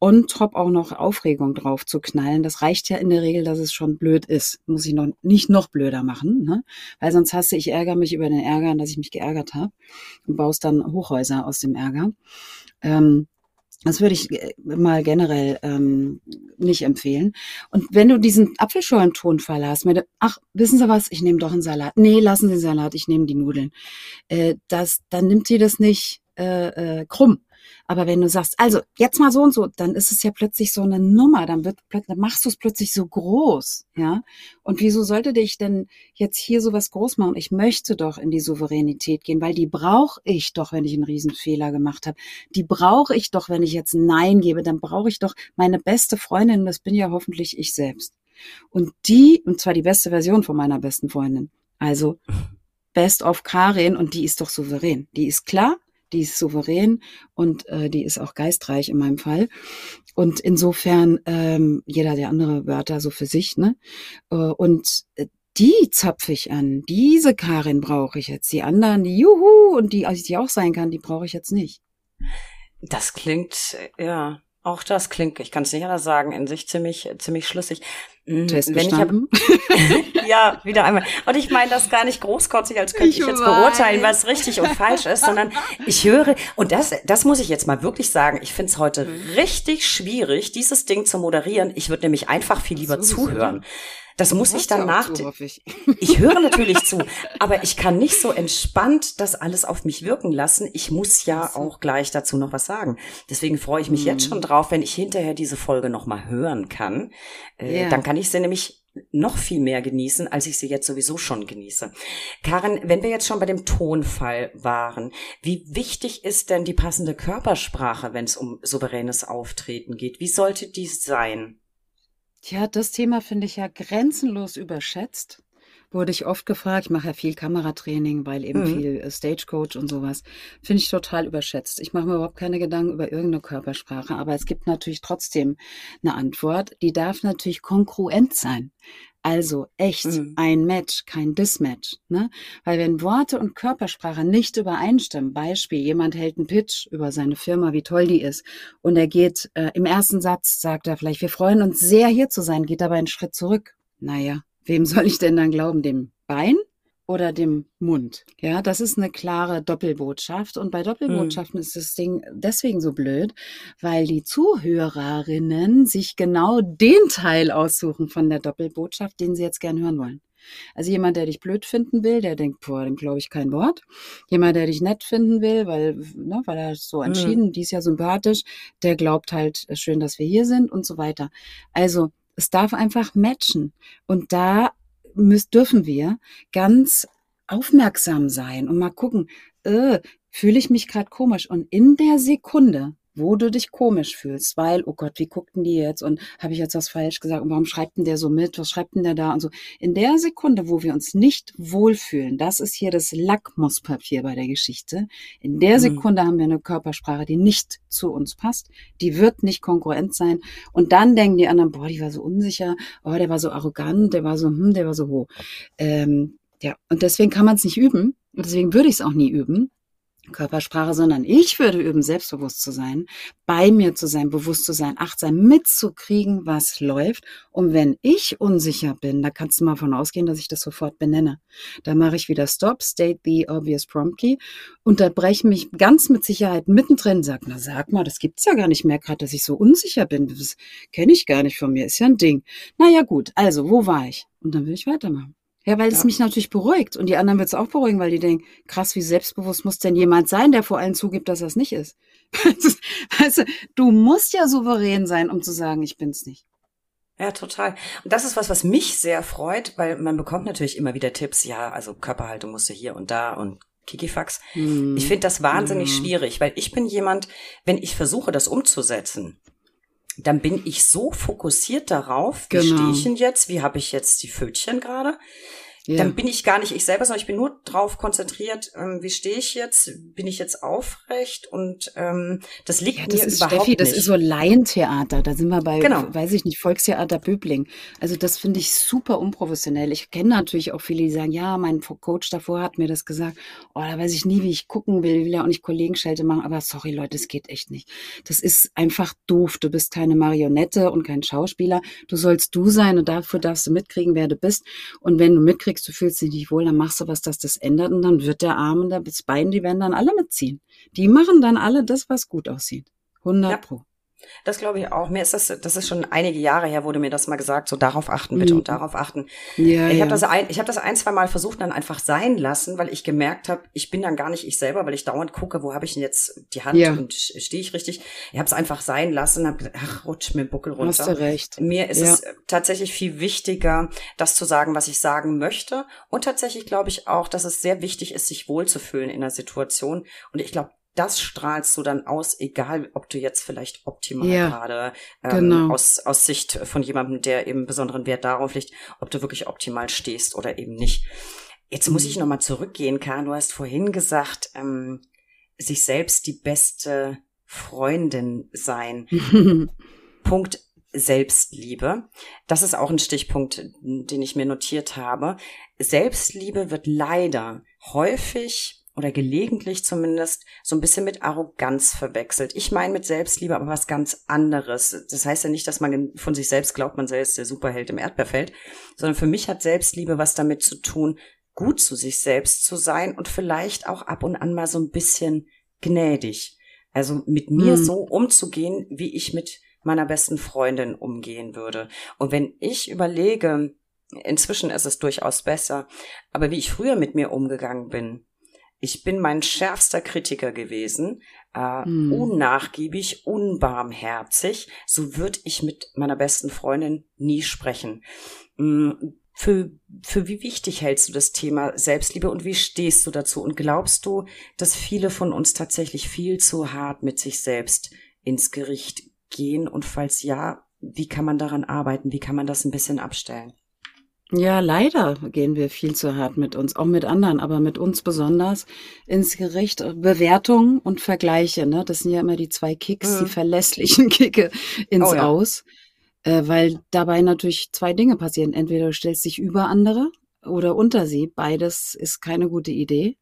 Speaker 4: on top auch noch Aufregung drauf zu knallen. Das reicht ja in der Regel, dass es schon blöd ist. Muss ich noch nicht noch blöder machen, ne? Weil sonst hasse ich ärgere mich über den Ärger, dass ich mich geärgert habe und baust dann Hochhäuser aus dem Ärger. Ähm, das würde ich äh, mal generell ähm, nicht empfehlen. Und wenn du diesen Apfelschorlentonfall hast, mit, ach, wissen Sie was, ich nehme doch einen Salat. Nee, lassen Sie den Salat, ich nehme die Nudeln. Äh, das, dann nimmt sie das nicht äh, äh, krumm. Aber wenn du sagst, also jetzt mal so und so, dann ist es ja plötzlich so eine Nummer, dann wird dann machst du es plötzlich so groß, ja? Und wieso sollte dich denn jetzt hier sowas groß machen? Ich möchte doch in die Souveränität gehen, weil die brauche ich doch, wenn ich einen Riesenfehler gemacht habe. Die brauche ich doch, wenn ich jetzt Nein gebe, dann brauche ich doch meine beste Freundin, das bin ja hoffentlich ich selbst. Und die, und zwar die beste Version von meiner besten Freundin. Also Best of Karin und die ist doch souverän. Die ist klar, die ist souverän und äh, die ist auch geistreich in meinem Fall. Und insofern, ähm, jeder der andere Wörter so für sich, ne? Äh, und äh, die zapfe ich an. Diese Karin brauche ich jetzt. Die anderen, die Juhu und die, also die auch sein kann, die brauche ich jetzt nicht.
Speaker 1: Das klingt, ja, auch das klingt, ich kann es nicht anders sagen, in sich ziemlich, ziemlich schlüssig.
Speaker 4: Mhm. Test Wenn
Speaker 1: ich hab, ja, wieder einmal. Und ich meine das gar nicht großkotzig, als könnte ich, ich jetzt weiß. beurteilen, was richtig und falsch ist, sondern ich höre, und das, das muss ich jetzt mal wirklich sagen, ich finde es heute mhm. richtig schwierig, dieses Ding zu moderieren. Ich würde nämlich einfach viel lieber so, zuhören. Das muss ich dann nach. Ich. ich höre natürlich zu, aber ich kann nicht so entspannt das alles auf mich wirken lassen. Ich muss ja auch gleich dazu noch was sagen. Deswegen freue ich mich mhm. jetzt schon drauf, wenn ich hinterher diese Folge noch mal hören kann. Äh, yeah. Dann kann ich sie nämlich noch viel mehr genießen, als ich sie jetzt sowieso schon genieße. Karin, wenn wir jetzt schon bei dem Tonfall waren, wie wichtig ist denn die passende Körpersprache, wenn es um souveränes Auftreten geht? Wie sollte dies sein?
Speaker 4: Tja, das Thema finde ich ja grenzenlos überschätzt. Wurde ich oft gefragt. Ich mache ja viel Kameratraining, weil eben mhm. viel äh, Stagecoach und sowas. Finde ich total überschätzt. Ich mache mir überhaupt keine Gedanken über irgendeine Körpersprache, aber es gibt natürlich trotzdem eine Antwort. Die darf natürlich kongruent sein. Also echt mhm. ein Match, kein Dismatch. Ne? Weil wenn Worte und Körpersprache nicht übereinstimmen, Beispiel, jemand hält einen Pitch über seine Firma, wie toll die ist, und er geht äh, im ersten Satz, sagt er vielleicht, wir freuen uns sehr hier zu sein, geht aber einen Schritt zurück. Naja, wem soll ich denn dann glauben? Dem Bein oder dem Mund. Ja, das ist eine klare Doppelbotschaft. Und bei Doppelbotschaften hm. ist das Ding deswegen so blöd, weil die Zuhörerinnen sich genau den Teil aussuchen von der Doppelbotschaft, den sie jetzt gern hören wollen. Also jemand, der dich blöd finden will, der denkt, boah, dem glaube ich kein Wort. Jemand, der dich nett finden will, weil, ne, weil er so entschieden, mhm. die ist ja sympathisch, der glaubt halt, äh, schön, dass wir hier sind und so weiter. Also es darf einfach matchen. Und da müssen, dürfen wir ganz aufmerksam sein und mal gucken, äh, fühle ich mich gerade komisch. Und in der Sekunde, wo du dich komisch fühlst, weil, oh Gott, wie guckten die jetzt? Und habe ich jetzt was falsch gesagt? Und warum schreibt denn der so mit, was schreibt denn der da? Und so. In der Sekunde, wo wir uns nicht wohlfühlen, das ist hier das Lackmuspapier bei der Geschichte, in der mhm. Sekunde haben wir eine Körpersprache, die nicht zu uns passt, die wird nicht konkurrent sein. Und dann denken die anderen, boah, die war so unsicher, oh, der war so arrogant, der war so, hm, der war so hoch. Ähm, ja, und deswegen kann man es nicht üben. Und deswegen würde ich es auch nie üben, Körpersprache, sondern ich würde üben, selbstbewusst zu sein, bei mir zu sein, bewusst zu sein, achtsam mitzukriegen, was läuft. Und wenn ich unsicher bin, da kannst du mal von ausgehen, dass ich das sofort benenne. Da mache ich wieder Stop, State the obvious promptly, unterbreche mich ganz mit Sicherheit mittendrin, sag, na sag mal, das gibt's ja gar nicht mehr, gerade dass ich so unsicher bin. Das kenne ich gar nicht von mir, ist ja ein Ding. Naja gut, also, wo war ich? Und dann will ich weitermachen. Ja, weil ja. es mich natürlich beruhigt. Und die anderen wird es auch beruhigen, weil die denken, krass, wie selbstbewusst muss denn jemand sein, der vor allen zugibt, dass er es nicht ist. weißt du, du musst ja souverän sein, um zu sagen, ich bin's nicht.
Speaker 1: Ja, total. Und das ist was, was mich sehr freut, weil man bekommt natürlich immer wieder Tipps, ja, also Körperhaltung musst du hier und da und Kikifax. Hm. Ich finde das wahnsinnig ja. schwierig, weil ich bin jemand, wenn ich versuche, das umzusetzen, dann bin ich so fokussiert darauf, wie genau. stehe ich denn jetzt, wie habe ich jetzt die Pfötchen gerade, ja. Dann bin ich gar nicht ich selber, sondern ich bin nur drauf konzentriert, ähm, wie stehe ich jetzt, bin ich jetzt aufrecht und ähm, das liegt ja, das mir
Speaker 4: ist,
Speaker 1: überhaupt
Speaker 4: Steffi,
Speaker 1: nicht.
Speaker 4: Das ist so Laientheater, da sind wir bei, genau. weiß ich nicht, Volkstheater Böbling. Also das finde ich super unprofessionell. Ich kenne natürlich auch viele, die sagen, ja, mein Coach davor hat mir das gesagt, oh, da weiß ich nie, wie ich gucken will, will ja auch nicht Kollegenschelte machen, aber sorry Leute, das geht echt nicht. Das ist einfach doof. Du bist keine Marionette und kein Schauspieler. Du sollst du sein und dafür darfst du mitkriegen, wer du bist. Und wenn du mitkriegst, kriegst, du fühlst dich nicht wohl, dann machst du was, dass das ändert und dann wird der Arm und das Bein, die werden dann alle mitziehen. Die machen dann alle das, was gut aussieht. 100 ja. Pro.
Speaker 1: Das glaube ich auch. Mir ist das, das ist schon einige Jahre her, wurde mir das mal gesagt, so darauf achten bitte mhm. und darauf achten. Ja, ich ja. habe das ein, ich habe das ein, zwei Mal versucht, dann einfach sein lassen, weil ich gemerkt habe, ich bin dann gar nicht ich selber, weil ich dauernd gucke, wo habe ich denn jetzt die Hand ja. und stehe ich richtig. Ich habe es einfach sein lassen, habe gedacht, ach, rutsch mir Buckel runter.
Speaker 4: Hast du recht.
Speaker 1: Mir ist es tatsächlich viel wichtiger, das zu sagen, was ich sagen möchte. Und tatsächlich glaube ich auch, dass es sehr wichtig ist, sich wohlzufühlen in der Situation. Und ich glaube, das strahlst du dann aus, egal ob du jetzt vielleicht optimal ja, gerade ähm, genau. aus, aus Sicht von jemandem, der eben besonderen Wert darauf legt, ob du wirklich optimal stehst oder eben nicht. Jetzt muss ich mhm. nochmal zurückgehen, Karin. Du hast vorhin gesagt, ähm, sich selbst die beste Freundin sein. Punkt Selbstliebe. Das ist auch ein Stichpunkt, den ich mir notiert habe. Selbstliebe wird leider häufig oder gelegentlich zumindest so ein bisschen mit Arroganz verwechselt. Ich meine mit Selbstliebe aber was ganz anderes. Das heißt ja nicht, dass man von sich selbst glaubt, man sei jetzt der Superheld im Erdbeerfeld, sondern für mich hat Selbstliebe was damit zu tun, gut zu sich selbst zu sein und vielleicht auch ab und an mal so ein bisschen gnädig. Also mit mir hm. so umzugehen, wie ich mit meiner besten Freundin umgehen würde. Und wenn ich überlege, inzwischen ist es durchaus besser, aber wie ich früher mit mir umgegangen bin, ich bin mein schärfster Kritiker gewesen, äh, hm. unnachgiebig, unbarmherzig. So würde ich mit meiner besten Freundin nie sprechen. Hm, für, für wie wichtig hältst du das Thema Selbstliebe und wie stehst du dazu? Und glaubst du, dass viele von uns tatsächlich viel zu hart mit sich selbst ins Gericht gehen? Und falls ja, wie kann man daran arbeiten? Wie kann man das ein bisschen abstellen?
Speaker 4: Ja, leider gehen wir viel zu hart mit uns, auch mit anderen, aber mit uns besonders ins Gericht. Bewertungen und Vergleiche, ne? Das sind ja immer die zwei Kicks, mhm. die verlässlichen Kicke ins oh, ja. Aus. Äh, weil dabei natürlich zwei Dinge passieren. Entweder du stellst dich über andere oder unter sie. Beides ist keine gute Idee,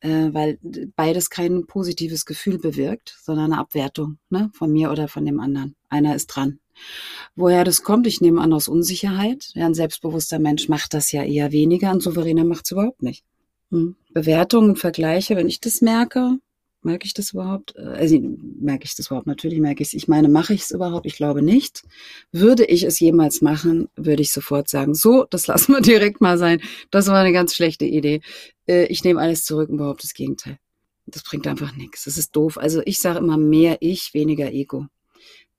Speaker 4: äh, weil beides kein positives Gefühl bewirkt, sondern eine Abwertung ne? von mir oder von dem anderen. Einer ist dran. Woher das kommt, ich nehme an aus Unsicherheit. Ja, ein selbstbewusster Mensch macht das ja eher weniger, ein souveräner macht es überhaupt nicht. Hm. Bewertungen, Vergleiche, wenn ich das merke, merke ich das überhaupt? Äh, also merke ich das überhaupt? Natürlich merke ich es. Ich meine, mache ich es überhaupt? Ich glaube nicht. Würde ich es jemals machen, würde ich sofort sagen, so, das lassen wir direkt mal sein. Das war eine ganz schlechte Idee. Äh, ich nehme alles zurück und behaupte das Gegenteil. Das bringt einfach nichts. Das ist doof. Also ich sage immer mehr ich, weniger Ego.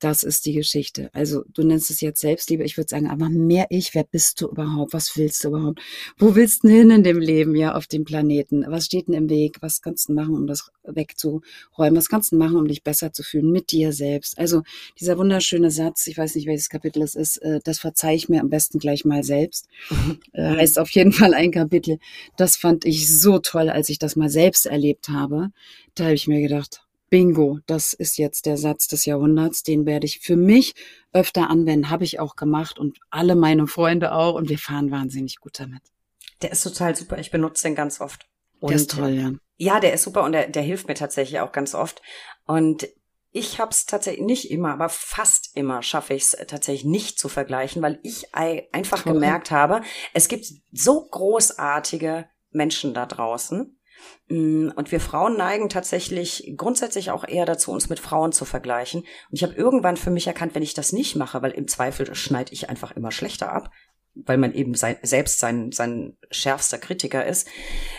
Speaker 4: Das ist die Geschichte. Also du nennst es jetzt Selbstliebe. Ich würde sagen, aber mehr ich. Wer bist du überhaupt? Was willst du überhaupt? Wo willst du hin in dem Leben, ja, auf dem Planeten? Was steht denn im Weg? Was kannst du machen, um das wegzuräumen? Was kannst du machen, um dich besser zu fühlen mit dir selbst? Also dieser wunderschöne Satz, ich weiß nicht, welches Kapitel es ist, äh, das verzeih ich mir am besten gleich mal selbst. Äh, heißt auf jeden Fall ein Kapitel. Das fand ich so toll, als ich das mal selbst erlebt habe. Da habe ich mir gedacht, Bingo, das ist jetzt der Satz des Jahrhunderts, den werde ich für mich öfter anwenden, habe ich auch gemacht und alle meine Freunde auch und wir fahren wahnsinnig gut damit.
Speaker 1: Der ist total super, ich benutze den ganz oft.
Speaker 4: Und der ist toll, ja.
Speaker 1: Ja, der ist super und der, der hilft mir tatsächlich auch ganz oft. Und ich habe es tatsächlich nicht immer, aber fast immer schaffe ich es tatsächlich nicht zu vergleichen, weil ich einfach gemerkt habe, es gibt so großartige Menschen da draußen, und wir Frauen neigen tatsächlich grundsätzlich auch eher dazu, uns mit Frauen zu vergleichen. Und ich habe irgendwann für mich erkannt, wenn ich das nicht mache, weil im Zweifel schneide ich einfach immer schlechter ab, weil man eben sein, selbst sein, sein schärfster Kritiker ist.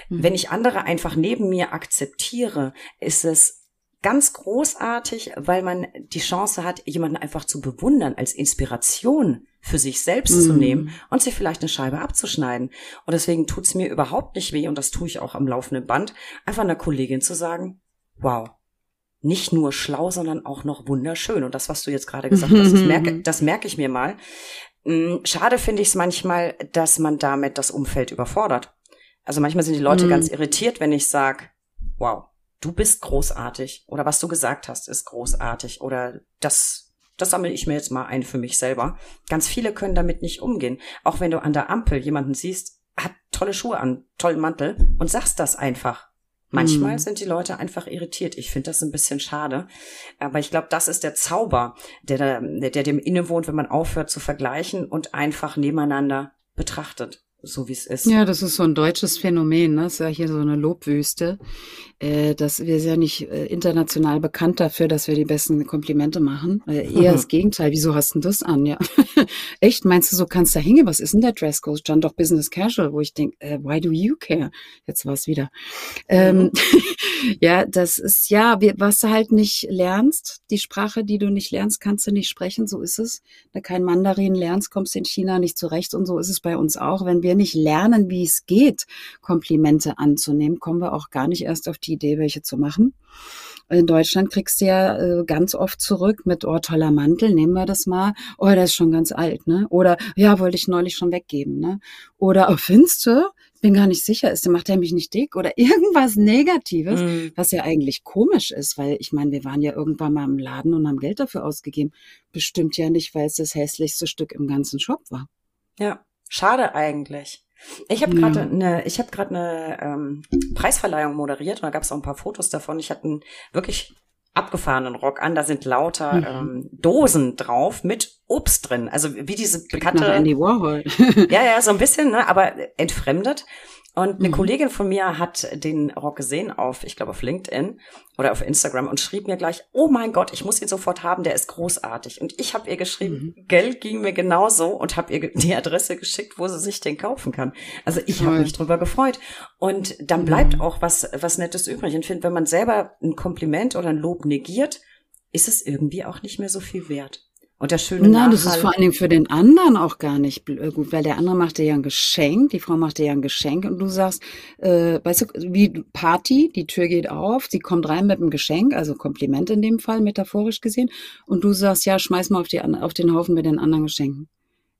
Speaker 1: Mhm. Wenn ich andere einfach neben mir akzeptiere, ist es ganz großartig, weil man die Chance hat, jemanden einfach zu bewundern, als Inspiration für sich selbst mm. zu nehmen und sich vielleicht eine Scheibe abzuschneiden. Und deswegen tut's mir überhaupt nicht weh, und das tue ich auch am laufenden Band, einfach einer Kollegin zu sagen, wow, nicht nur schlau, sondern auch noch wunderschön. Und das, was du jetzt gerade gesagt hast, das merke, das merke ich mir mal. Mm, schade finde ich es manchmal, dass man damit das Umfeld überfordert. Also manchmal sind die Leute mm. ganz irritiert, wenn ich sage, wow, du bist großartig oder was du gesagt hast, ist großartig oder das, das sammle ich mir jetzt mal ein für mich selber. Ganz viele können damit nicht umgehen. Auch wenn du an der Ampel jemanden siehst, hat tolle Schuhe an, tollen Mantel und sagst das einfach. Manchmal mhm. sind die Leute einfach irritiert. Ich finde das ein bisschen schade. Aber ich glaube, das ist der Zauber, der, der, der dem innewohnt, wenn man aufhört zu vergleichen und einfach nebeneinander betrachtet so wie es ist.
Speaker 4: Ja, das ist so ein deutsches Phänomen. Ne? Das ist ja hier so eine Lobwüste. Äh, dass wir sind ja nicht äh, international bekannt dafür, dass wir die besten Komplimente machen. Äh, eher mhm. das Gegenteil. Wieso hast du das an? Ja. Echt? Meinst du, so kannst du da hingehen? Was ist denn der Dresscode? Stand doch Business Casual, wo ich denke, äh, why do you care? Jetzt war es wieder. Ähm, mhm. ja, das ist ja, was du halt nicht lernst, die Sprache, die du nicht lernst, kannst du nicht sprechen. So ist es. Wenn du kein Mandarin lernst, kommst du in China nicht zurecht. Und so ist es bei uns auch. Wenn wir nicht lernen, wie es geht, Komplimente anzunehmen, kommen wir auch gar nicht erst auf die Idee, welche zu machen. In Deutschland kriegst du ja äh, ganz oft zurück mit, oh, toller Mantel, nehmen wir das mal. Oh, der ist schon ganz alt, ne? Oder, ja, wollte ich neulich schon weggeben, ne? Oder, oh, findest du? Bin gar nicht sicher, ist, macht er mich nicht dick? Oder irgendwas Negatives, mhm. was ja eigentlich komisch ist, weil ich meine, wir waren ja irgendwann mal im Laden und haben Geld dafür ausgegeben. Bestimmt ja nicht, weil es das hässlichste Stück im ganzen Shop war.
Speaker 1: Ja, schade eigentlich. Ich habe gerade eine, ich habe gerade eine ähm, Preisverleihung moderiert und da gab es auch ein paar Fotos davon. Ich hatte einen wirklich abgefahrenen Rock an. Da sind lauter mhm. ähm, Dosen drauf mit Obst drin. Also wie diese bekannte.
Speaker 4: Andy Warhol.
Speaker 1: ja, ja, so ein bisschen, ne, aber entfremdet. Und eine mhm. Kollegin von mir hat den Rock gesehen auf, ich glaube, auf LinkedIn oder auf Instagram und schrieb mir gleich, oh mein Gott, ich muss ihn sofort haben, der ist großartig. Und ich habe ihr geschrieben, mhm. Geld ging mir genauso und habe ihr die Adresse geschickt, wo sie sich den kaufen kann. Also ich habe mich drüber gefreut. Und dann bleibt mhm. auch was, was Nettes übrig. Und finde, wenn man selber ein Kompliment oder ein Lob negiert, ist es irgendwie auch nicht mehr so viel wert. Und der schöne
Speaker 4: Nein, das ist vor allen Dingen für den anderen auch gar nicht äh, gut, weil der andere macht dir ja ein Geschenk, die Frau macht dir ja ein Geschenk und du sagst, äh, weißt du, wie Party, die Tür geht auf, sie kommt rein mit einem Geschenk, also Kompliment in dem Fall, metaphorisch gesehen, und du sagst, ja, schmeiß mal auf, die, auf den Haufen mit den anderen Geschenken.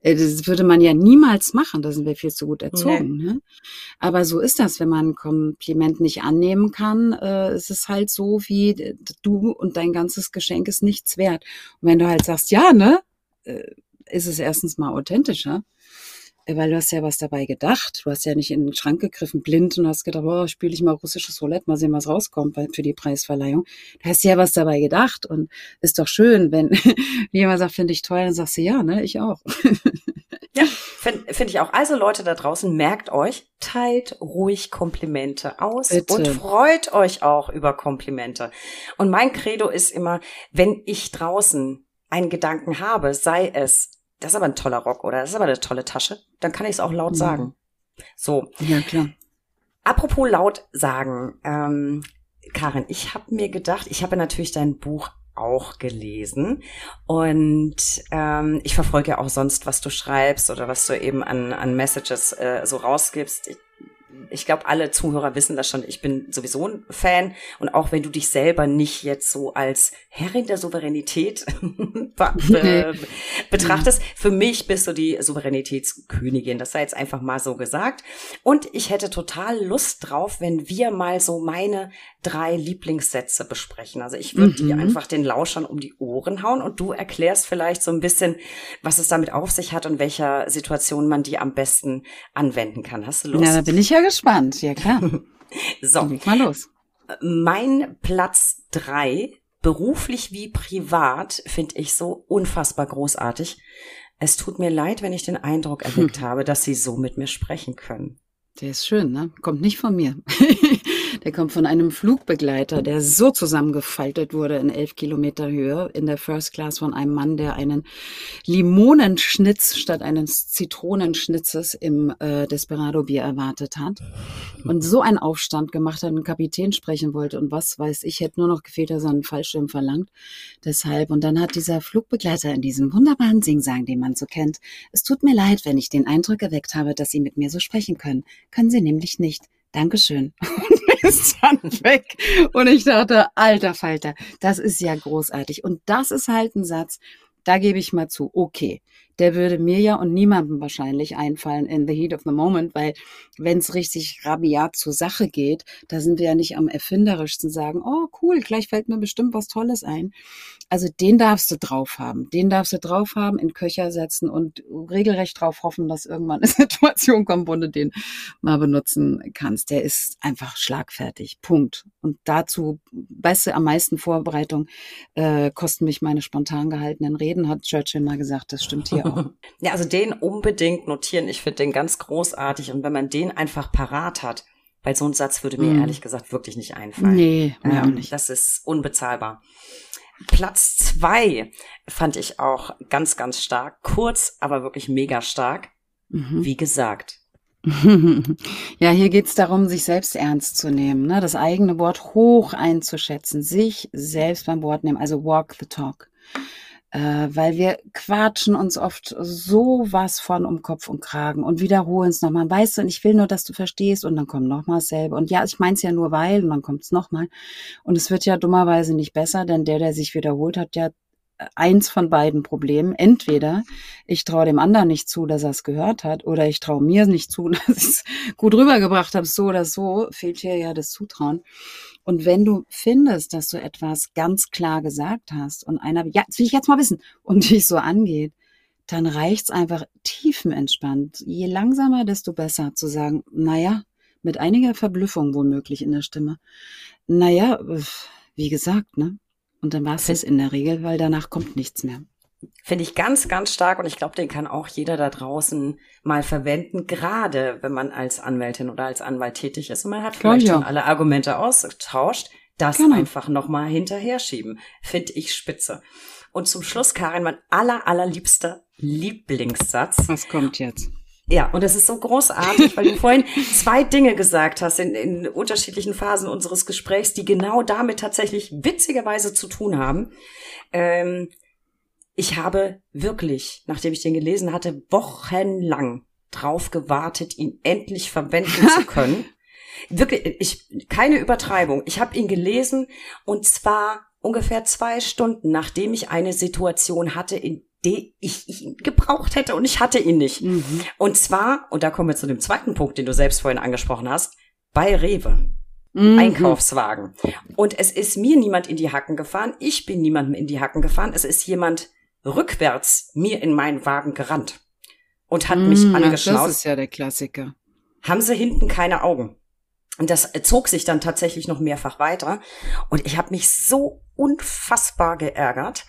Speaker 4: Äh, das würde man ja niemals machen, da sind wir viel zu gut erzogen. Nee. Ne? Aber so ist das, wenn man ein Kompliment nicht annehmen kann, äh, ist es halt so, wie du und dein ganzes Geschenk ist nichts wert. Und wenn du halt sagst, ja, ne, äh, ist es erstens mal authentischer, äh, weil du hast ja was dabei gedacht. Du hast ja nicht in den Schrank gegriffen, blind und hast gedacht, oh, spiele ich mal russisches Roulette, mal sehen, was rauskommt für die Preisverleihung. Du hast ja was dabei gedacht und ist doch schön, wenn jemand sagt, finde ich toll, dann sagst du, ja, ne, ich auch.
Speaker 1: ja, finde find ich auch. Also Leute da draußen, merkt euch, teilt ruhig Komplimente aus Bitte. und freut euch auch über Komplimente. Und mein Credo ist immer, wenn ich draußen einen Gedanken habe, sei es, das ist aber ein toller Rock oder das ist aber eine tolle Tasche, dann kann ich es auch laut mhm. sagen. So.
Speaker 4: Ja, klar.
Speaker 1: Apropos laut sagen, ähm, Karin, ich habe mir gedacht, ich habe natürlich dein Buch auch gelesen und ähm, ich verfolge ja auch sonst, was du schreibst oder was du eben an, an Messages äh, so rausgibst. Ich ich glaube, alle Zuhörer wissen das schon. Ich bin sowieso ein Fan. Und auch wenn du dich selber nicht jetzt so als Herrin der Souveränität be betrachtest, für mich bist du die Souveränitätskönigin. Das sei jetzt einfach mal so gesagt. Und ich hätte total Lust drauf, wenn wir mal so meine drei Lieblingssätze besprechen. Also ich würde mhm. dir einfach den Lauschern um die Ohren hauen und du erklärst vielleicht so ein bisschen, was es damit auf sich hat und welcher Situation man die am besten anwenden kann. Hast du Lust?
Speaker 4: Ja, da bin ich ja gespannt. Ja, klar.
Speaker 1: so. Leg mal los. Mein Platz drei, beruflich wie privat, finde ich so unfassbar großartig. Es tut mir leid, wenn ich den Eindruck erweckt hm. habe, dass Sie so mit mir sprechen können.
Speaker 4: Der ist schön, ne? Kommt nicht von mir. Der kommt von einem Flugbegleiter, der so zusammengefaltet wurde in elf Kilometer Höhe in der First Class von einem Mann, der einen Limonenschnitz statt eines Zitronenschnitzes im äh, Desperado-Bier erwartet hat. Und so einen Aufstand gemacht hat, einen Kapitän sprechen wollte und was weiß ich, hätte nur noch gefehlt, dass er einen Fallschirm verlangt. Deshalb. Und dann hat dieser Flugbegleiter in diesem wunderbaren Singsang, den man so kennt, es tut mir leid, wenn ich den Eindruck erweckt habe, dass Sie mit mir so sprechen können. Können Sie nämlich nicht. Dankeschön. Ist dann weg. Und ich dachte, alter Falter, das ist ja großartig. Und das ist halt ein Satz, da gebe ich mal zu, okay, der würde mir ja und niemandem wahrscheinlich einfallen in the heat of the moment, weil wenn es richtig rabiat zur Sache geht, da sind wir ja nicht am erfinderischsten sagen, oh cool, gleich fällt mir bestimmt was Tolles ein. Also den darfst du drauf haben, den darfst du drauf haben, in Köcher setzen und regelrecht drauf hoffen, dass irgendwann eine Situation kommt, wo du den mal benutzen kannst. Der ist einfach schlagfertig, Punkt. Und dazu, weißt du, am meisten Vorbereitung äh, kosten mich meine spontan gehaltenen Reden, hat Churchill mal gesagt, das stimmt hier
Speaker 1: Ja, also den unbedingt notieren. Ich finde den ganz großartig. Und wenn man den einfach parat hat, weil so ein Satz würde mir
Speaker 4: Mm.
Speaker 1: ehrlich gesagt wirklich nicht einfallen.
Speaker 4: Nee, mir auch nicht.
Speaker 1: Das ist unbezahlbar. Platz zwei fand ich auch ganz, ganz stark. Kurz, aber wirklich mega stark.
Speaker 4: Mhm.
Speaker 1: Wie gesagt.
Speaker 4: Ja, hier geht's darum, sich selbst ernst zu nehmen, ne? das eigene Wort hoch einzuschätzen, sich selbst beim Wort nehmen, also walk the talk. Äh, weil wir quatschen uns oft so was von um Kopf und Kragen und wiederholen es nochmal. Weißt du, und ich will nur, dass du verstehst und dann kommt nochmal dasselbe. Und ja, ich meins ja nur weil und dann kommt's nochmal. Und es wird ja dummerweise nicht besser, denn der, der sich wiederholt, hat ja eins von beiden Problemen. Entweder ich traue dem anderen nicht zu, dass er es gehört hat, oder ich traue mir nicht zu, dass ich es gut rübergebracht habe. So oder so fehlt hier ja das Zutrauen. Und wenn du findest, dass du etwas ganz klar gesagt hast und einer, ja, das will ich jetzt mal wissen, und dich so angeht, dann reicht's einfach tiefenentspannt. Je langsamer, desto besser zu sagen, naja, mit einiger Verblüffung womöglich in der Stimme. Naja, wie gesagt, ne? Und dann war es in der Regel, weil danach kommt nichts mehr.
Speaker 1: Finde ich ganz, ganz stark und ich glaube, den kann auch jeder da draußen mal verwenden, gerade wenn man als Anwältin oder als Anwalt tätig ist und man hat vielleicht
Speaker 4: ich
Speaker 1: schon alle Argumente ausgetauscht, das
Speaker 4: Genau.
Speaker 1: einfach nochmal hinterher schieben. Finde ich spitze. Und zum Schluss, Karin, mein aller, allerliebster Lieblingssatz.
Speaker 4: Was kommt jetzt?
Speaker 1: Ja, und das ist so großartig, weil du vorhin zwei Dinge gesagt hast in, in unterschiedlichen Phasen unseres Gesprächs, die genau damit tatsächlich witzigerweise zu tun haben. Ähm, ich habe wirklich, nachdem ich den gelesen hatte, wochenlang drauf gewartet, ihn endlich verwenden zu können. Wirklich, ich keine Übertreibung. Ich habe ihn gelesen und zwar ungefähr zwei Stunden, nachdem ich eine Situation hatte, in der ich ihn gebraucht hätte und ich hatte ihn nicht.
Speaker 4: Mhm.
Speaker 1: Und zwar, und da kommen wir zu dem zweiten Punkt, den du selbst vorhin angesprochen hast, bei Rewe.
Speaker 4: Mhm.
Speaker 1: Einkaufswagen. Und es ist mir niemand in die Hacken gefahren. Ich bin niemandem in die Hacken gefahren. Es ist jemand rückwärts mir in meinen Wagen gerannt und hat mich
Speaker 4: Mhm, ach,
Speaker 1: angeschnauzt.
Speaker 4: Das ist ja der Klassiker.
Speaker 1: Haben sie hinten keine Augen. Und das zog sich dann tatsächlich noch mehrfach weiter. Und ich habe mich so unfassbar geärgert.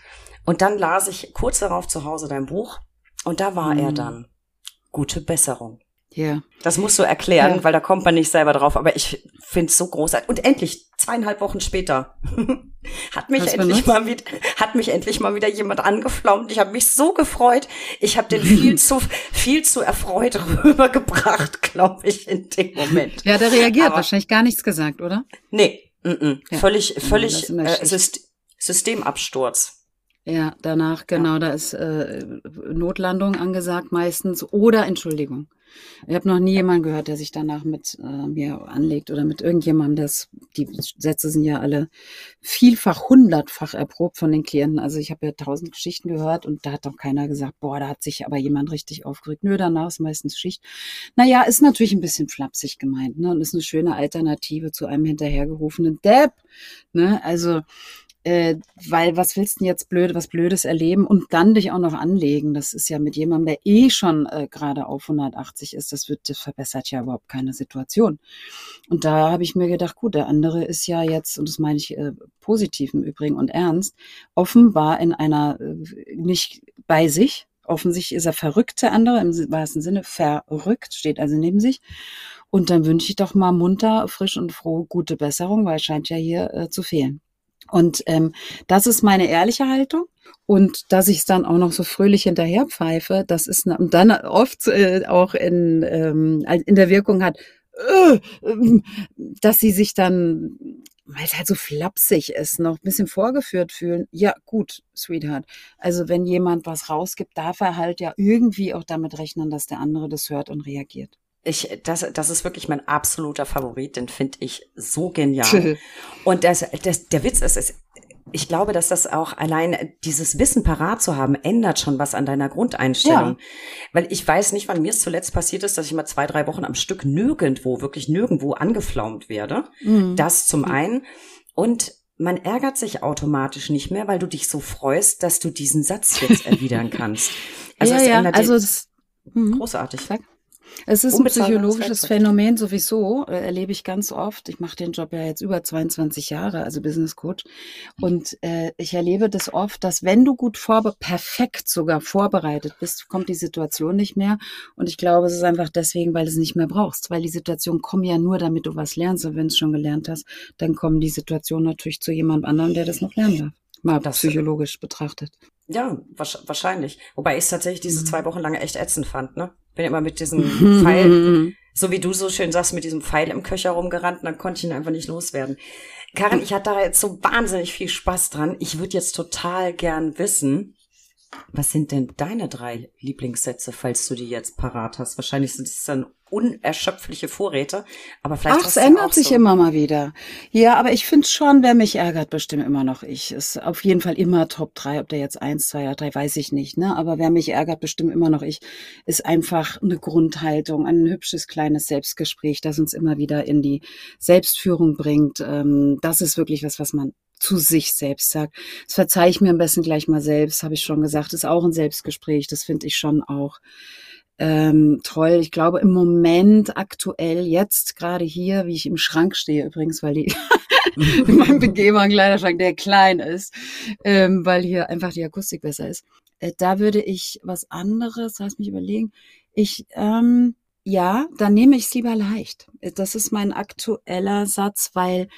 Speaker 1: Und dann las ich kurz darauf zu Hause dein Buch. Und da war er
Speaker 4: Mhm.
Speaker 1: dann. Gute Besserung.
Speaker 4: Ja.
Speaker 1: Das musst du erklären,
Speaker 4: Ja.
Speaker 1: weil da kommt man nicht selber drauf. Aber ich find's so großartig. Und endlich, zweieinhalb Wochen später, hat mich endlich mal wieder, hat mich endlich mal wieder jemand angeflaumt. Ich habe mich so gefreut. Ich habe den viel zu, viel zu erfreut rübergebracht, glaube ich, in dem Moment.
Speaker 4: Ja, der reagiert,
Speaker 1: Aber-
Speaker 4: wahrscheinlich gar nichts gesagt, oder?
Speaker 1: Nee, mm -mm.
Speaker 4: Ja.
Speaker 1: völlig, völlig äh, Systemabsturz.
Speaker 4: Ja, danach, genau, da ist äh, Notlandung angesagt meistens oder Entschuldigung. Ich habe noch nie jemanden gehört, der sich danach mit äh, mir anlegt oder mit irgendjemandem, das, die Sätze sind ja alle vielfach, hundertfach erprobt von den Klienten. Also ich habe ja tausend Geschichten gehört und da hat doch keiner gesagt, boah, da hat sich aber jemand richtig aufgeregt. Nö, danach ist meistens Schicht. Naja, ist natürlich ein bisschen flapsig gemeint, ne? Und ist eine schöne Alternative zu einem hinterhergerufenen Depp. Ne? Also äh, weil was willst du denn jetzt blöd, was Blödes erleben und dann dich auch noch anlegen? Das ist ja mit jemandem, der eh schon äh, gerade auf 180 ist, das wird, das verbessert ja überhaupt keine Situation. Und da habe ich mir gedacht, gut, der andere ist ja jetzt, und das meine ich äh, positiv im Übrigen und ernst, offenbar in einer, äh, nicht bei sich, offensichtlich ist er verrückt, der andere, im wahrsten Sinne verrückt, steht also neben sich Und dann wünsche ich doch mal munter, frisch und froh gute Besserung, weil es scheint ja hier äh, zu fehlen. Und ähm, das ist meine ehrliche Haltung. Und dass ich es dann auch noch so fröhlich hinterher pfeife, das ist und dann oft äh, auch in, ähm, in der Wirkung hat, äh, äh, dass sie sich dann, weil es halt so flapsig ist, noch ein bisschen vorgeführt fühlen. Ja, gut, Sweetheart. Also wenn jemand was rausgibt, darf er halt ja irgendwie auch damit rechnen, dass der andere das hört und reagiert.
Speaker 1: Ich, das, das ist wirklich mein absoluter Favorit, den finde ich so genial. Und das, das, der Witz ist, ist, ich glaube, dass das auch allein dieses Wissen parat zu haben, ändert schon was an deiner Grundeinstellung. Ja. Weil ich weiß nicht, wann mir es zuletzt passiert ist, dass ich mal zwei, drei Wochen am Stück nirgendwo, wirklich nirgendwo angeflaumt werde. Mhm. Das zum einen. Und man ärgert sich automatisch nicht mehr, weil du dich so freust, dass du diesen Satz jetzt erwidern kannst.
Speaker 4: Also ja, es ja, also es,
Speaker 1: mhm. großartig. Sag.
Speaker 4: Es ist ein psychologisches Phänomen sowieso, äh, erlebe ich ganz oft. Ich mache den Job ja jetzt über 22 Jahre, also Business Coach. Und äh, ich erlebe das oft, dass wenn du gut vorbe perfekt sogar vorbereitet bist, kommt die Situation nicht mehr. Und ich glaube, es ist einfach deswegen, weil du es nicht mehr brauchst. Weil die Situationen kommen ja nur, damit du was lernst. Und wenn du es schon gelernt hast, dann kommen die Situationen natürlich zu jemand anderem, der das noch lernen darf. Mal das psychologisch betrachtet.
Speaker 1: Ja, wahrscheinlich. Wobei ich es tatsächlich diese mhm. zwei Wochen lange echt ätzend fand, ne? Bin immer mit diesem Pfeil, so wie du so schön sagst, mit diesem Pfeil im Köcher rumgerannt und dann konnte ich ihn einfach nicht loswerden. Karin, ich hatte da jetzt so wahnsinnig viel Spaß dran. Ich würde jetzt total gern wissen, was sind denn deine drei Lieblingssätze, falls du die jetzt parat hast? Wahrscheinlich sind es dann unerschöpfliche Vorräte, aber vielleicht.
Speaker 4: Ach, es ändert sich so. immer mal wieder. Ja, aber ich finde schon, wer mich ärgert, bestimmt immer noch ich. Ist auf jeden Fall immer Top 3, ob der jetzt eins, zwei oder drei, weiß ich nicht, ne? Aber wer mich ärgert, bestimmt immer noch ich, ist einfach eine Grundhaltung, ein hübsches kleines Selbstgespräch, das uns immer wieder in die Selbstführung bringt. Ähm, das ist wirklich was, was man zu sich selbst sagt. Das verzeihe ich mir am besten gleich mal selbst, habe ich schon gesagt. Ist auch ein Selbstgespräch, das finde ich schon auch ähm, toll. Ich glaube, im Moment aktuell, jetzt gerade hier, wie ich im Schrank stehe übrigens, weil die in meinem begehbaren Kleiderschrank, der klein ist, ähm, weil hier einfach die Akustik besser ist. Äh, da würde ich was anderes, lass mich überlegen. Ich, ähm, ja, dann nehme ich es lieber leicht. Das ist mein aktueller Satz, weil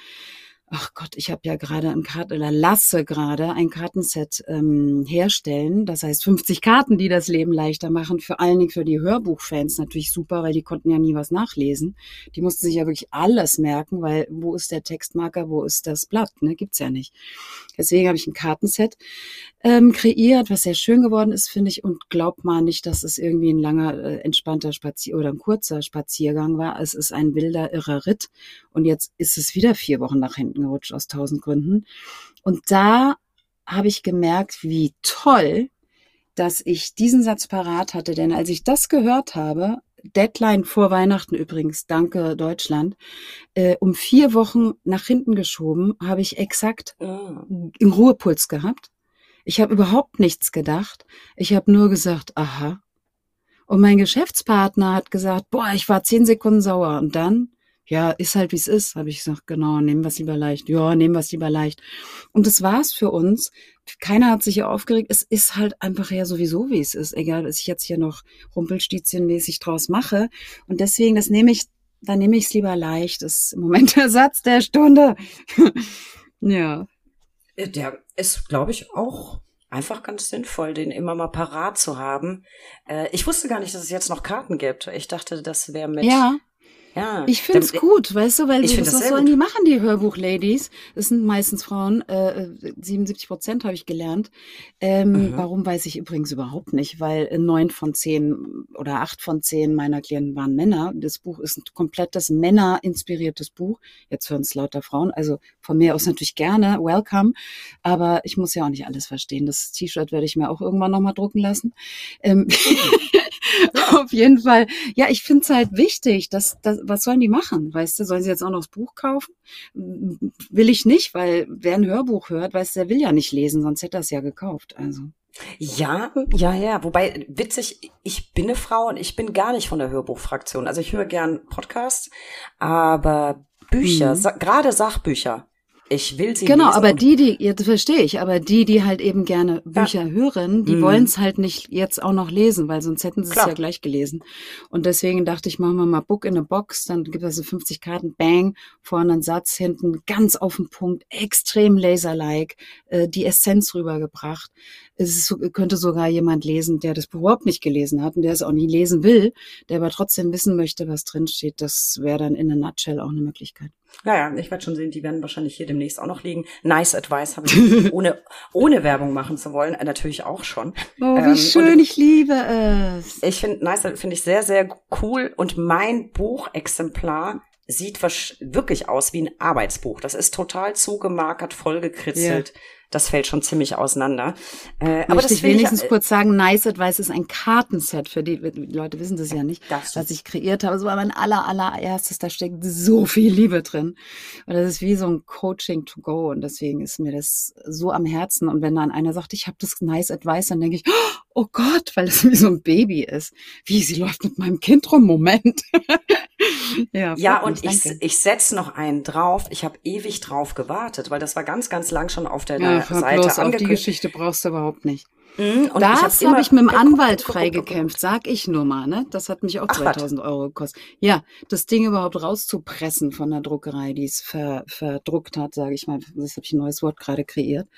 Speaker 4: ach Gott, ich habe ja gerade ein Karten oder lasse gerade ein Kartenset ähm, herstellen. Das heißt 50 Karten, die das Leben leichter machen. Für allen Dingen für die Hörbuchfans natürlich super, weil die konnten ja nie was nachlesen. Die mussten sich ja wirklich alles merken, weil wo ist der Textmarker, wo ist das Blatt? Ne, gibt's ja nicht. Deswegen habe ich ein Kartenset ähm, kreiert, was sehr schön geworden ist, finde ich. Und glaubt mal nicht, dass es irgendwie ein langer, äh, entspannter Spazier oder ein kurzer Spaziergang war. Es ist ein wilder, irrer Ritt. Und jetzt ist es wieder vier Wochen nach hinten gerutscht aus tausend Gründen. Und da habe ich gemerkt, wie toll, dass ich diesen Satz parat hatte. Denn als ich das gehört habe, Deadline vor Weihnachten übrigens, danke Deutschland, äh, um vier Wochen nach hinten geschoben, habe ich exakt oh. einen Ruhepuls gehabt. Ich habe überhaupt nichts gedacht. Ich habe nur gesagt, aha. Und mein Geschäftspartner hat gesagt, boah, ich war zehn Sekunden sauer. Und dann, ja, ist halt wie es ist, habe ich gesagt, genau, nehmen wir es lieber leicht. Ja, nehmen wir es lieber leicht. Und das war's für uns. Keiner hat sich hier aufgeregt. Es ist halt einfach ja sowieso, wie es ist. Egal, dass ich jetzt hier noch rumpelstilzchenmäßig draus mache. Und deswegen, das nehme ich, dann nehme ich es lieber leicht. Das ist im Moment der Satz der Stunde. ja.
Speaker 1: Der ist, glaube ich, auch einfach ganz sinnvoll, den immer mal parat zu haben. Äh, ich wusste gar nicht, dass es jetzt noch Karten gibt. Ich dachte, das wäre mit
Speaker 4: ja. Ja. Ich finde es gut, weißt du, weil ich das, was sollen gut. die machen, die Hörbuch-Ladies? Das sind meistens Frauen, äh, 77 Prozent habe ich gelernt. Ähm, mhm. Warum weiß ich übrigens überhaupt nicht, weil neun von zehn oder acht von zehn meiner Klienten waren Männer. Das Buch ist ein komplettes Männer-inspiriertes Buch. Jetzt hören es lauter Frauen, also von mir aus natürlich gerne, welcome. Aber ich muss ja auch nicht alles verstehen. Das T-Shirt werde ich mir auch irgendwann nochmal drucken lassen. Ähm Auf jeden Fall. Ja, ich finde es halt wichtig, dass, dass, was sollen die machen? Weißt du, sollen sie jetzt auch noch das Buch kaufen? Will ich nicht, weil wer ein Hörbuch hört, weißt du, der will ja nicht lesen, sonst hätte er es ja gekauft. Also.
Speaker 1: Ja, ja, ja. Wobei, witzig, ich bin eine Frau und ich bin gar nicht von der Hörbuchfraktion. Also ich höre gern Podcasts, aber Bücher, mhm. sa gerade Sachbücher, Ich will sie
Speaker 4: Genau,
Speaker 1: lesen
Speaker 4: aber die, die, jetzt verstehe ich, aber die, die halt eben gerne Bücher hören, die
Speaker 1: Mhm.
Speaker 4: wollen es halt nicht jetzt auch noch lesen, weil sonst hätten sie es ja gleich gelesen. Und deswegen dachte ich, machen wir mal Book in a Box, dann gibt es so 50 Karten, bang, vorne einen Satz, hinten ganz auf den Punkt, extrem laserlike, äh, die Essenz rübergebracht. Es ist, könnte sogar jemand lesen, der das überhaupt nicht gelesen hat und der es auch nie lesen will, der aber trotzdem wissen möchte, was drinsteht. Das wäre dann in a nutshell auch eine Möglichkeit.
Speaker 1: Naja, ich werde schon sehen, die werden wahrscheinlich hier demnächst auch noch liegen. Nice Advice habe ich, ohne, ohne Werbung machen zu wollen, äh, natürlich auch schon.
Speaker 4: Oh,
Speaker 1: Ähm,
Speaker 4: wie
Speaker 1: und-
Speaker 4: schön, ich liebe es.
Speaker 1: Ich finde Nice finde ich sehr, sehr cool und mein Buchexemplar sieht wirklich aus wie ein Arbeitsbuch. Das ist total zugemarkert, vollgekritzelt. Das fällt schon ziemlich auseinander. Äh, aber das
Speaker 4: ich wenigstens
Speaker 1: ich,
Speaker 4: kurz sagen, Nice Advice ist ein Kartenset für die, die Leute wissen das ja nicht,
Speaker 1: du.
Speaker 4: was ich kreiert habe. Es war mein aller, allererstes, da steckt so viel Liebe drin. Und das ist wie so ein Coaching to go und deswegen ist mir das so am Herzen. Und wenn dann einer sagt, ich habe das Nice Advice, dann denke ich, oh Gott, weil es wie so ein Baby ist. Wie, sie läuft mit meinem Kind rum, Moment. ja,
Speaker 1: Ja, und
Speaker 4: mich,
Speaker 1: ich,
Speaker 4: danke.
Speaker 1: ich setz noch einen drauf. Ich habe ewig drauf gewartet, weil das war ganz, ganz lang schon auf der
Speaker 4: ja,
Speaker 1: Seite
Speaker 4: bloß auf, die
Speaker 1: angekündigt.
Speaker 4: Geschichte brauchst du überhaupt nicht.
Speaker 1: Mhm, und
Speaker 4: das
Speaker 1: hab
Speaker 4: habe
Speaker 1: immer
Speaker 4: ich mit dem Anwalt freigekämpft, sag ich nur mal, ne? Das hat mich auch
Speaker 1: Ach, was?
Speaker 4: 2000 Euro gekostet. Ja, das Ding überhaupt rauszupressen von der Druckerei, die es ver, verdruckt hat, sage ich mal. Das habe ich ein neues Wort gerade kreiert.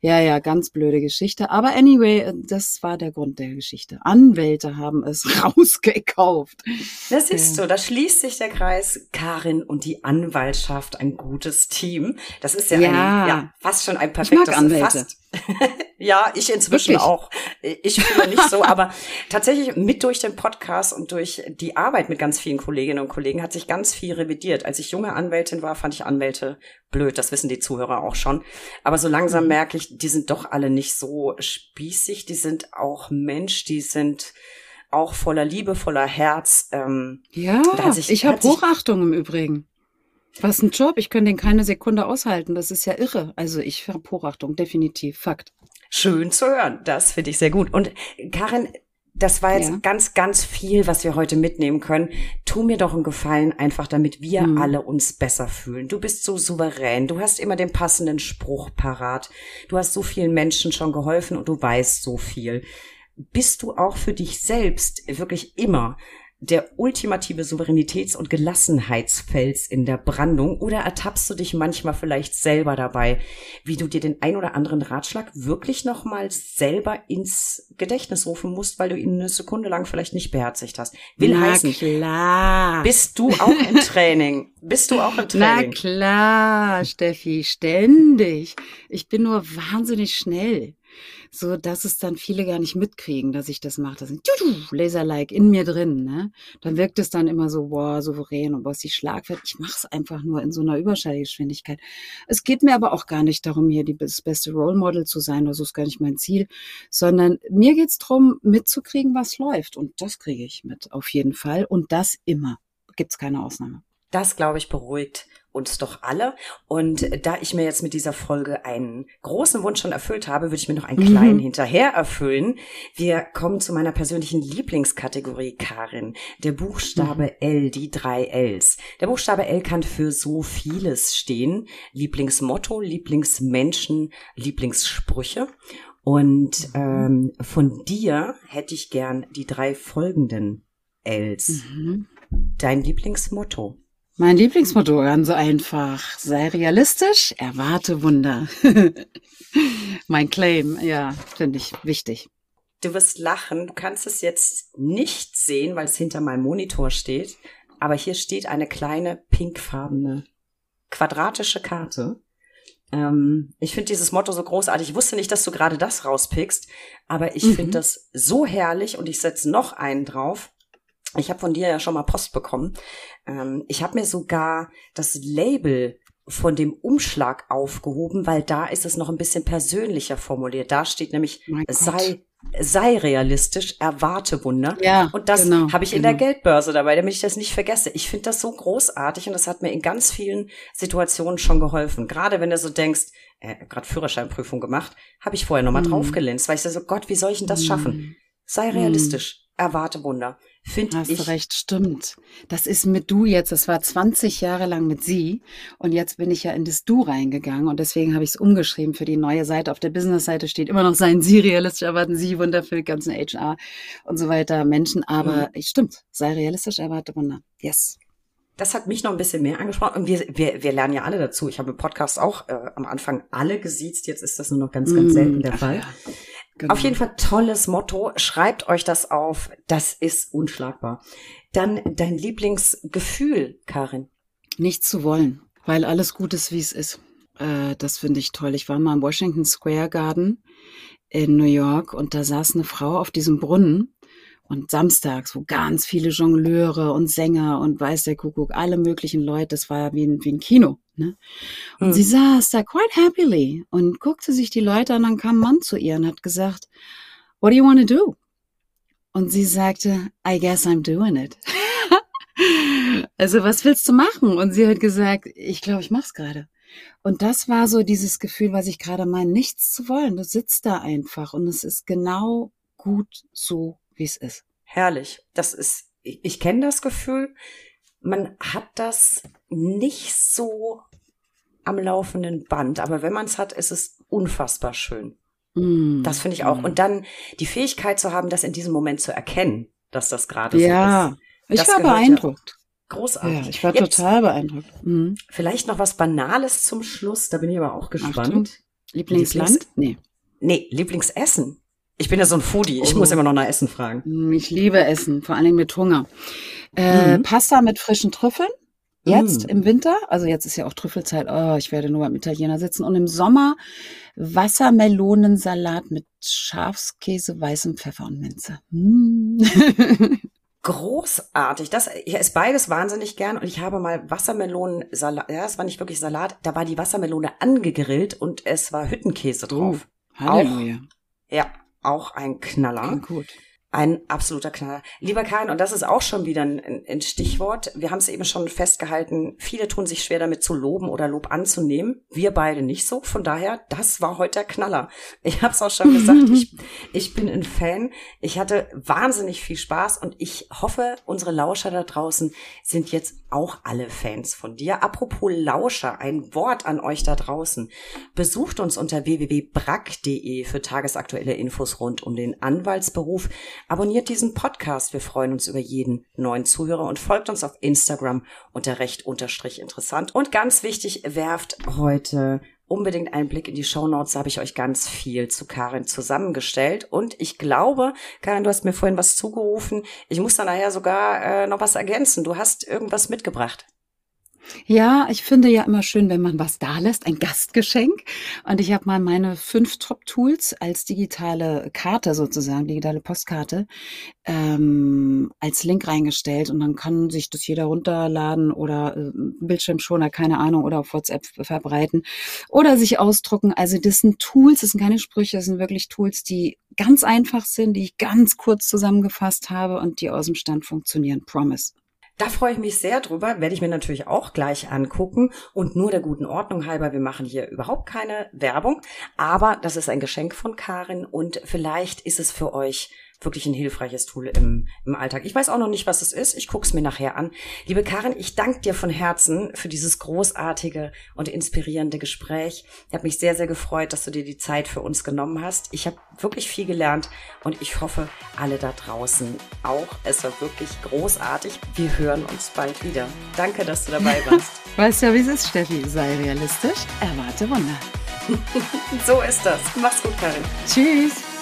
Speaker 4: Ja, ja, ganz blöde Geschichte. Aber anyway, äh, das war der Grund der Geschichte. Anwälte haben es rausgekauft.
Speaker 1: Das siehst du, da schließt sich der Kreis. Karin und die Anwaltschaft, ein gutes Team. Das ist ja,
Speaker 4: Ja.
Speaker 1: Ein, ja fast schon ein perfektes
Speaker 4: mag Anwälte.
Speaker 1: Fast. ja, ich inzwischen
Speaker 4: Wirklich?
Speaker 1: auch. Ich fühle nicht so, aber tatsächlich mit durch den Podcast und durch die Arbeit mit ganz vielen Kolleginnen und Kollegen hat sich ganz viel revidiert. Als ich junge Anwältin war, fand ich Anwälte blöd. Das wissen die Zuhörer auch schon. Aber so langsam
Speaker 4: Mhm.
Speaker 1: merke ich, die sind doch alle nicht so spießig. Die sind auch Mensch. Die sind auch voller Liebe, voller Herz. Ähm,
Speaker 4: Ja,
Speaker 1: sich-
Speaker 4: ich habe Hochachtung im Übrigen. Was ein Job, ich könnte den keine Sekunde aushalten. Das ist ja irre. Also ich habe Hochachtung, definitiv, Fakt.
Speaker 1: Schön zu hören. Das finde ich sehr gut. Und Karin, das war jetzt
Speaker 4: Ja.
Speaker 1: ganz, ganz viel, was wir heute mitnehmen können. Tu mir doch einen Gefallen, einfach damit wir
Speaker 4: Mhm.
Speaker 1: alle uns besser fühlen. Du bist so souverän. Du hast immer den passenden Spruch parat. Du hast so vielen Menschen schon geholfen und du weißt so viel. Bist du auch für dich selbst wirklich immer der ultimative Souveränitäts- und Gelassenheitsfels in der Brandung oder ertappst du dich manchmal vielleicht selber dabei, wie du dir den ein oder anderen Ratschlag wirklich nochmal selber ins Gedächtnis rufen musst, weil du ihn eine Sekunde lang vielleicht nicht beherzigt hast? Will
Speaker 4: Na
Speaker 1: heißen,
Speaker 4: klar.
Speaker 1: bist du auch im Training? Bist du auch im
Speaker 4: Na
Speaker 1: Training?
Speaker 4: klar, Steffi, ständig. Ich bin nur wahnsinnig schnell. So, dass es dann viele gar nicht mitkriegen, dass ich das mache. Das sind Laserlike in mir drin, ne? Dann wirkt es dann immer so, boah, souverän und boah, die Schlagwert. Ich mache es einfach nur in so einer Überschallgeschwindigkeit. Es geht mir aber auch gar nicht darum, hier die, das beste Role Model zu sein, das ist gar nicht mein Ziel, sondern mir geht's drum, mitzukriegen, was läuft. Und das kriege ich mit, auf jeden Fall. Und das immer. Gibt's keine Ausnahme.
Speaker 1: Das, glaube ich, beruhigt uns doch alle. Und da ich mir jetzt mit dieser Folge einen großen Wunsch schon erfüllt habe, würde ich mir noch einen
Speaker 4: Mhm.
Speaker 1: kleinen hinterher erfüllen. Wir kommen zu meiner persönlichen Lieblingskategorie, Karin. Der Buchstabe L, die drei Ls. Der Buchstabe L kann für so vieles stehen. Lieblingsmotto, Lieblingsmenschen, Lieblingssprüche. Und ähm, von dir hätte ich gern die drei folgenden Ls.
Speaker 4: Mhm.
Speaker 1: Dein Lieblingsmotto.
Speaker 4: Mein Lieblingsmotto, ganz einfach. Sei realistisch, erwarte Wunder. mein Claim, ja, finde ich wichtig.
Speaker 1: Du wirst lachen. Du kannst es jetzt nicht sehen, weil es hinter meinem Monitor steht. Aber hier steht eine kleine pinkfarbene quadratische Karte. Ähm, ich finde dieses Motto so großartig. Ich wusste nicht, dass du gerade das rauspickst, aber ich
Speaker 4: Mhm.
Speaker 1: finde das so herrlich und ich setze noch einen drauf. Ich habe von dir ja schon mal Post bekommen. Ähm, ich habe mir sogar das Label von dem Umschlag aufgehoben, weil da ist es noch ein bisschen persönlicher formuliert. Da steht nämlich, sei, sei realistisch, erwarte Wunder.
Speaker 4: Ja,
Speaker 1: Und das
Speaker 4: genau,
Speaker 1: habe ich in
Speaker 4: genau.
Speaker 1: der Geldbörse dabei, damit ich das nicht vergesse. Ich finde das so großartig und das hat mir in ganz vielen Situationen schon geholfen. Gerade wenn du so denkst, äh, gerade Führerscheinprüfung gemacht, habe ich vorher nochmal
Speaker 4: Mhm.
Speaker 1: draufgelinst, weil ich so, Gott, wie soll ich denn das
Speaker 4: Mhm.
Speaker 1: schaffen? Sei
Speaker 4: Mhm.
Speaker 1: realistisch. erwarte Wunder. Finde
Speaker 4: Hast
Speaker 1: ich.
Speaker 4: du recht, stimmt. Das ist mit du jetzt, das war 20 Jahre lang mit sie und jetzt bin ich ja in das du reingegangen und deswegen habe ich es umgeschrieben für die neue Seite. Auf der Business-Seite steht immer noch seien sie realistisch, erwarten sie Wunder für die ganzen HR und so weiter Menschen, aber mhm. stimmt, sei realistisch, erwarte Wunder. Yes.
Speaker 1: Das hat mich noch ein bisschen mehr angesprochen und wir, wir, wir lernen ja alle dazu. Ich habe im Podcast auch äh, am Anfang alle gesiezt, jetzt ist das nur noch ganz, ganz selten der Fall. Ja. Genau. Auf jeden Fall tolles Motto. Schreibt euch das auf. Das ist unschlagbar. Dann dein Lieblingsgefühl, Karin.
Speaker 4: Nichts zu wollen, weil alles gut ist, wie es ist. Äh, das finde ich toll. Ich war mal im Washington Square Garden in New York und da saß eine Frau auf diesem Brunnen und samstags, wo ganz viele Jongleure und Sänger und weiß der Kuckuck, alle möglichen Leute, das war wie ein, wie ein Kino. Ne? Und mhm. sie saß da quite happily und guckte sich die Leute an, dann kam ein Mann zu ihr und hat gesagt, what do you want to do? Und sie sagte, I guess I'm doing it. also was willst du machen? Und sie hat gesagt, ich glaube, ich mach's gerade. Und das war so dieses Gefühl, was ich gerade meine, nichts zu wollen. Du sitzt da einfach und es ist genau gut so, wie es ist.
Speaker 1: Herrlich. Das ist, ich, ich kenne das Gefühl. Man hat das nicht so am laufenden Band, aber wenn man es hat, ist es unfassbar schön. Mm. Das finde ich auch. Und dann die Fähigkeit zu haben, das in diesem Moment zu erkennen, dass das gerade
Speaker 4: ja, so ist. Ich war beeindruckt.
Speaker 1: Ja großartig.
Speaker 4: Ja, ich war Jetzt total beeindruckt.
Speaker 1: Mhm. Vielleicht noch was Banales zum Schluss, da bin ich aber auch gespannt.
Speaker 4: Lieblingsland? Lieblings
Speaker 1: nee. Nee, Lieblingsessen. Ich bin ja so ein Foodie. Ich oh. muss immer noch nach Essen fragen.
Speaker 4: Hm, ich liebe Essen, vor allen Dingen mit Hunger. Äh, mhm. Pasta mit frischen Trüffeln. Jetzt mm. im Winter, also jetzt ist ja auch Trüffelzeit, oh, ich werde nur beim Italiener sitzen. Und im Sommer Wassermelonensalat mit Schafskäse, weißem Pfeffer und Minze. Mm.
Speaker 1: Großartig. Das ich esse beides wahnsinnig gern und ich habe mal Wassermelonensalat, ja, es war nicht wirklich Salat, da war die Wassermelone angegrillt und es war Hüttenkäse drauf.
Speaker 4: Oh, Halleluja.
Speaker 1: Auch, ja, auch ein Knaller.
Speaker 4: Gut.
Speaker 1: Ein absoluter Knaller. Lieber Karin, und das ist auch schon wieder ein, ein Stichwort. Wir haben es eben schon festgehalten. Viele tun sich schwer damit zu loben oder Lob anzunehmen. Wir beide nicht so. Von daher, das war heute der Knaller. Ich habe es auch schon gesagt. ich, ich bin ein Fan. Ich hatte wahnsinnig viel Spaß und ich hoffe, unsere Lauscher da draußen sind jetzt auch alle Fans von dir. Apropos Lauscher, ein Wort an euch da draußen. Besucht uns unter www.brack.de für tagesaktuelle Infos rund um den Anwaltsberuf. Abonniert diesen Podcast. Wir freuen uns über jeden neuen Zuhörer und folgt uns auf Instagram unter recht unterstrich interessant. Und ganz wichtig, werft heute unbedingt einen Blick in die Show Notes. Da habe ich euch ganz viel zu Karin zusammengestellt. Und ich glaube, Karin, du hast mir vorhin was zugerufen. Ich muss da nachher sogar äh, noch was ergänzen. Du hast irgendwas mitgebracht.
Speaker 4: Ja, ich finde ja immer schön, wenn man was da lässt, ein Gastgeschenk. Und ich habe mal meine fünf Top-Tools als digitale Karte sozusagen, digitale Postkarte, ähm, als Link reingestellt. Und dann kann sich das jeder runterladen oder äh, Bildschirmschoner, keine Ahnung, oder auf WhatsApp verbreiten oder sich ausdrucken. Also das sind Tools, das sind keine Sprüche, das sind wirklich Tools, die ganz einfach sind, die ich ganz kurz zusammengefasst habe und die aus dem Stand funktionieren. Promise.
Speaker 1: Da freue ich mich sehr drüber, werde ich mir natürlich auch gleich angucken. Und nur der guten Ordnung halber, wir machen hier überhaupt keine Werbung, aber das ist ein Geschenk von Karin. Und vielleicht ist es für euch wirklich ein hilfreiches Tool im, im Alltag. Ich weiß auch noch nicht, was es ist. Ich gucke es mir nachher an. Liebe Karin, ich danke dir von Herzen für dieses großartige und inspirierende Gespräch. Ich habe mich sehr, sehr gefreut, dass du dir die Zeit für uns genommen hast. Ich habe wirklich viel gelernt und ich hoffe, alle da draußen auch. Es war wirklich großartig. Wir hören uns bald wieder. Danke, dass du dabei warst.
Speaker 4: weißt ja, wie es ist, Steffi. Sei realistisch, erwarte Wunder.
Speaker 1: so ist das. Mach's gut, Karin.
Speaker 4: Tschüss.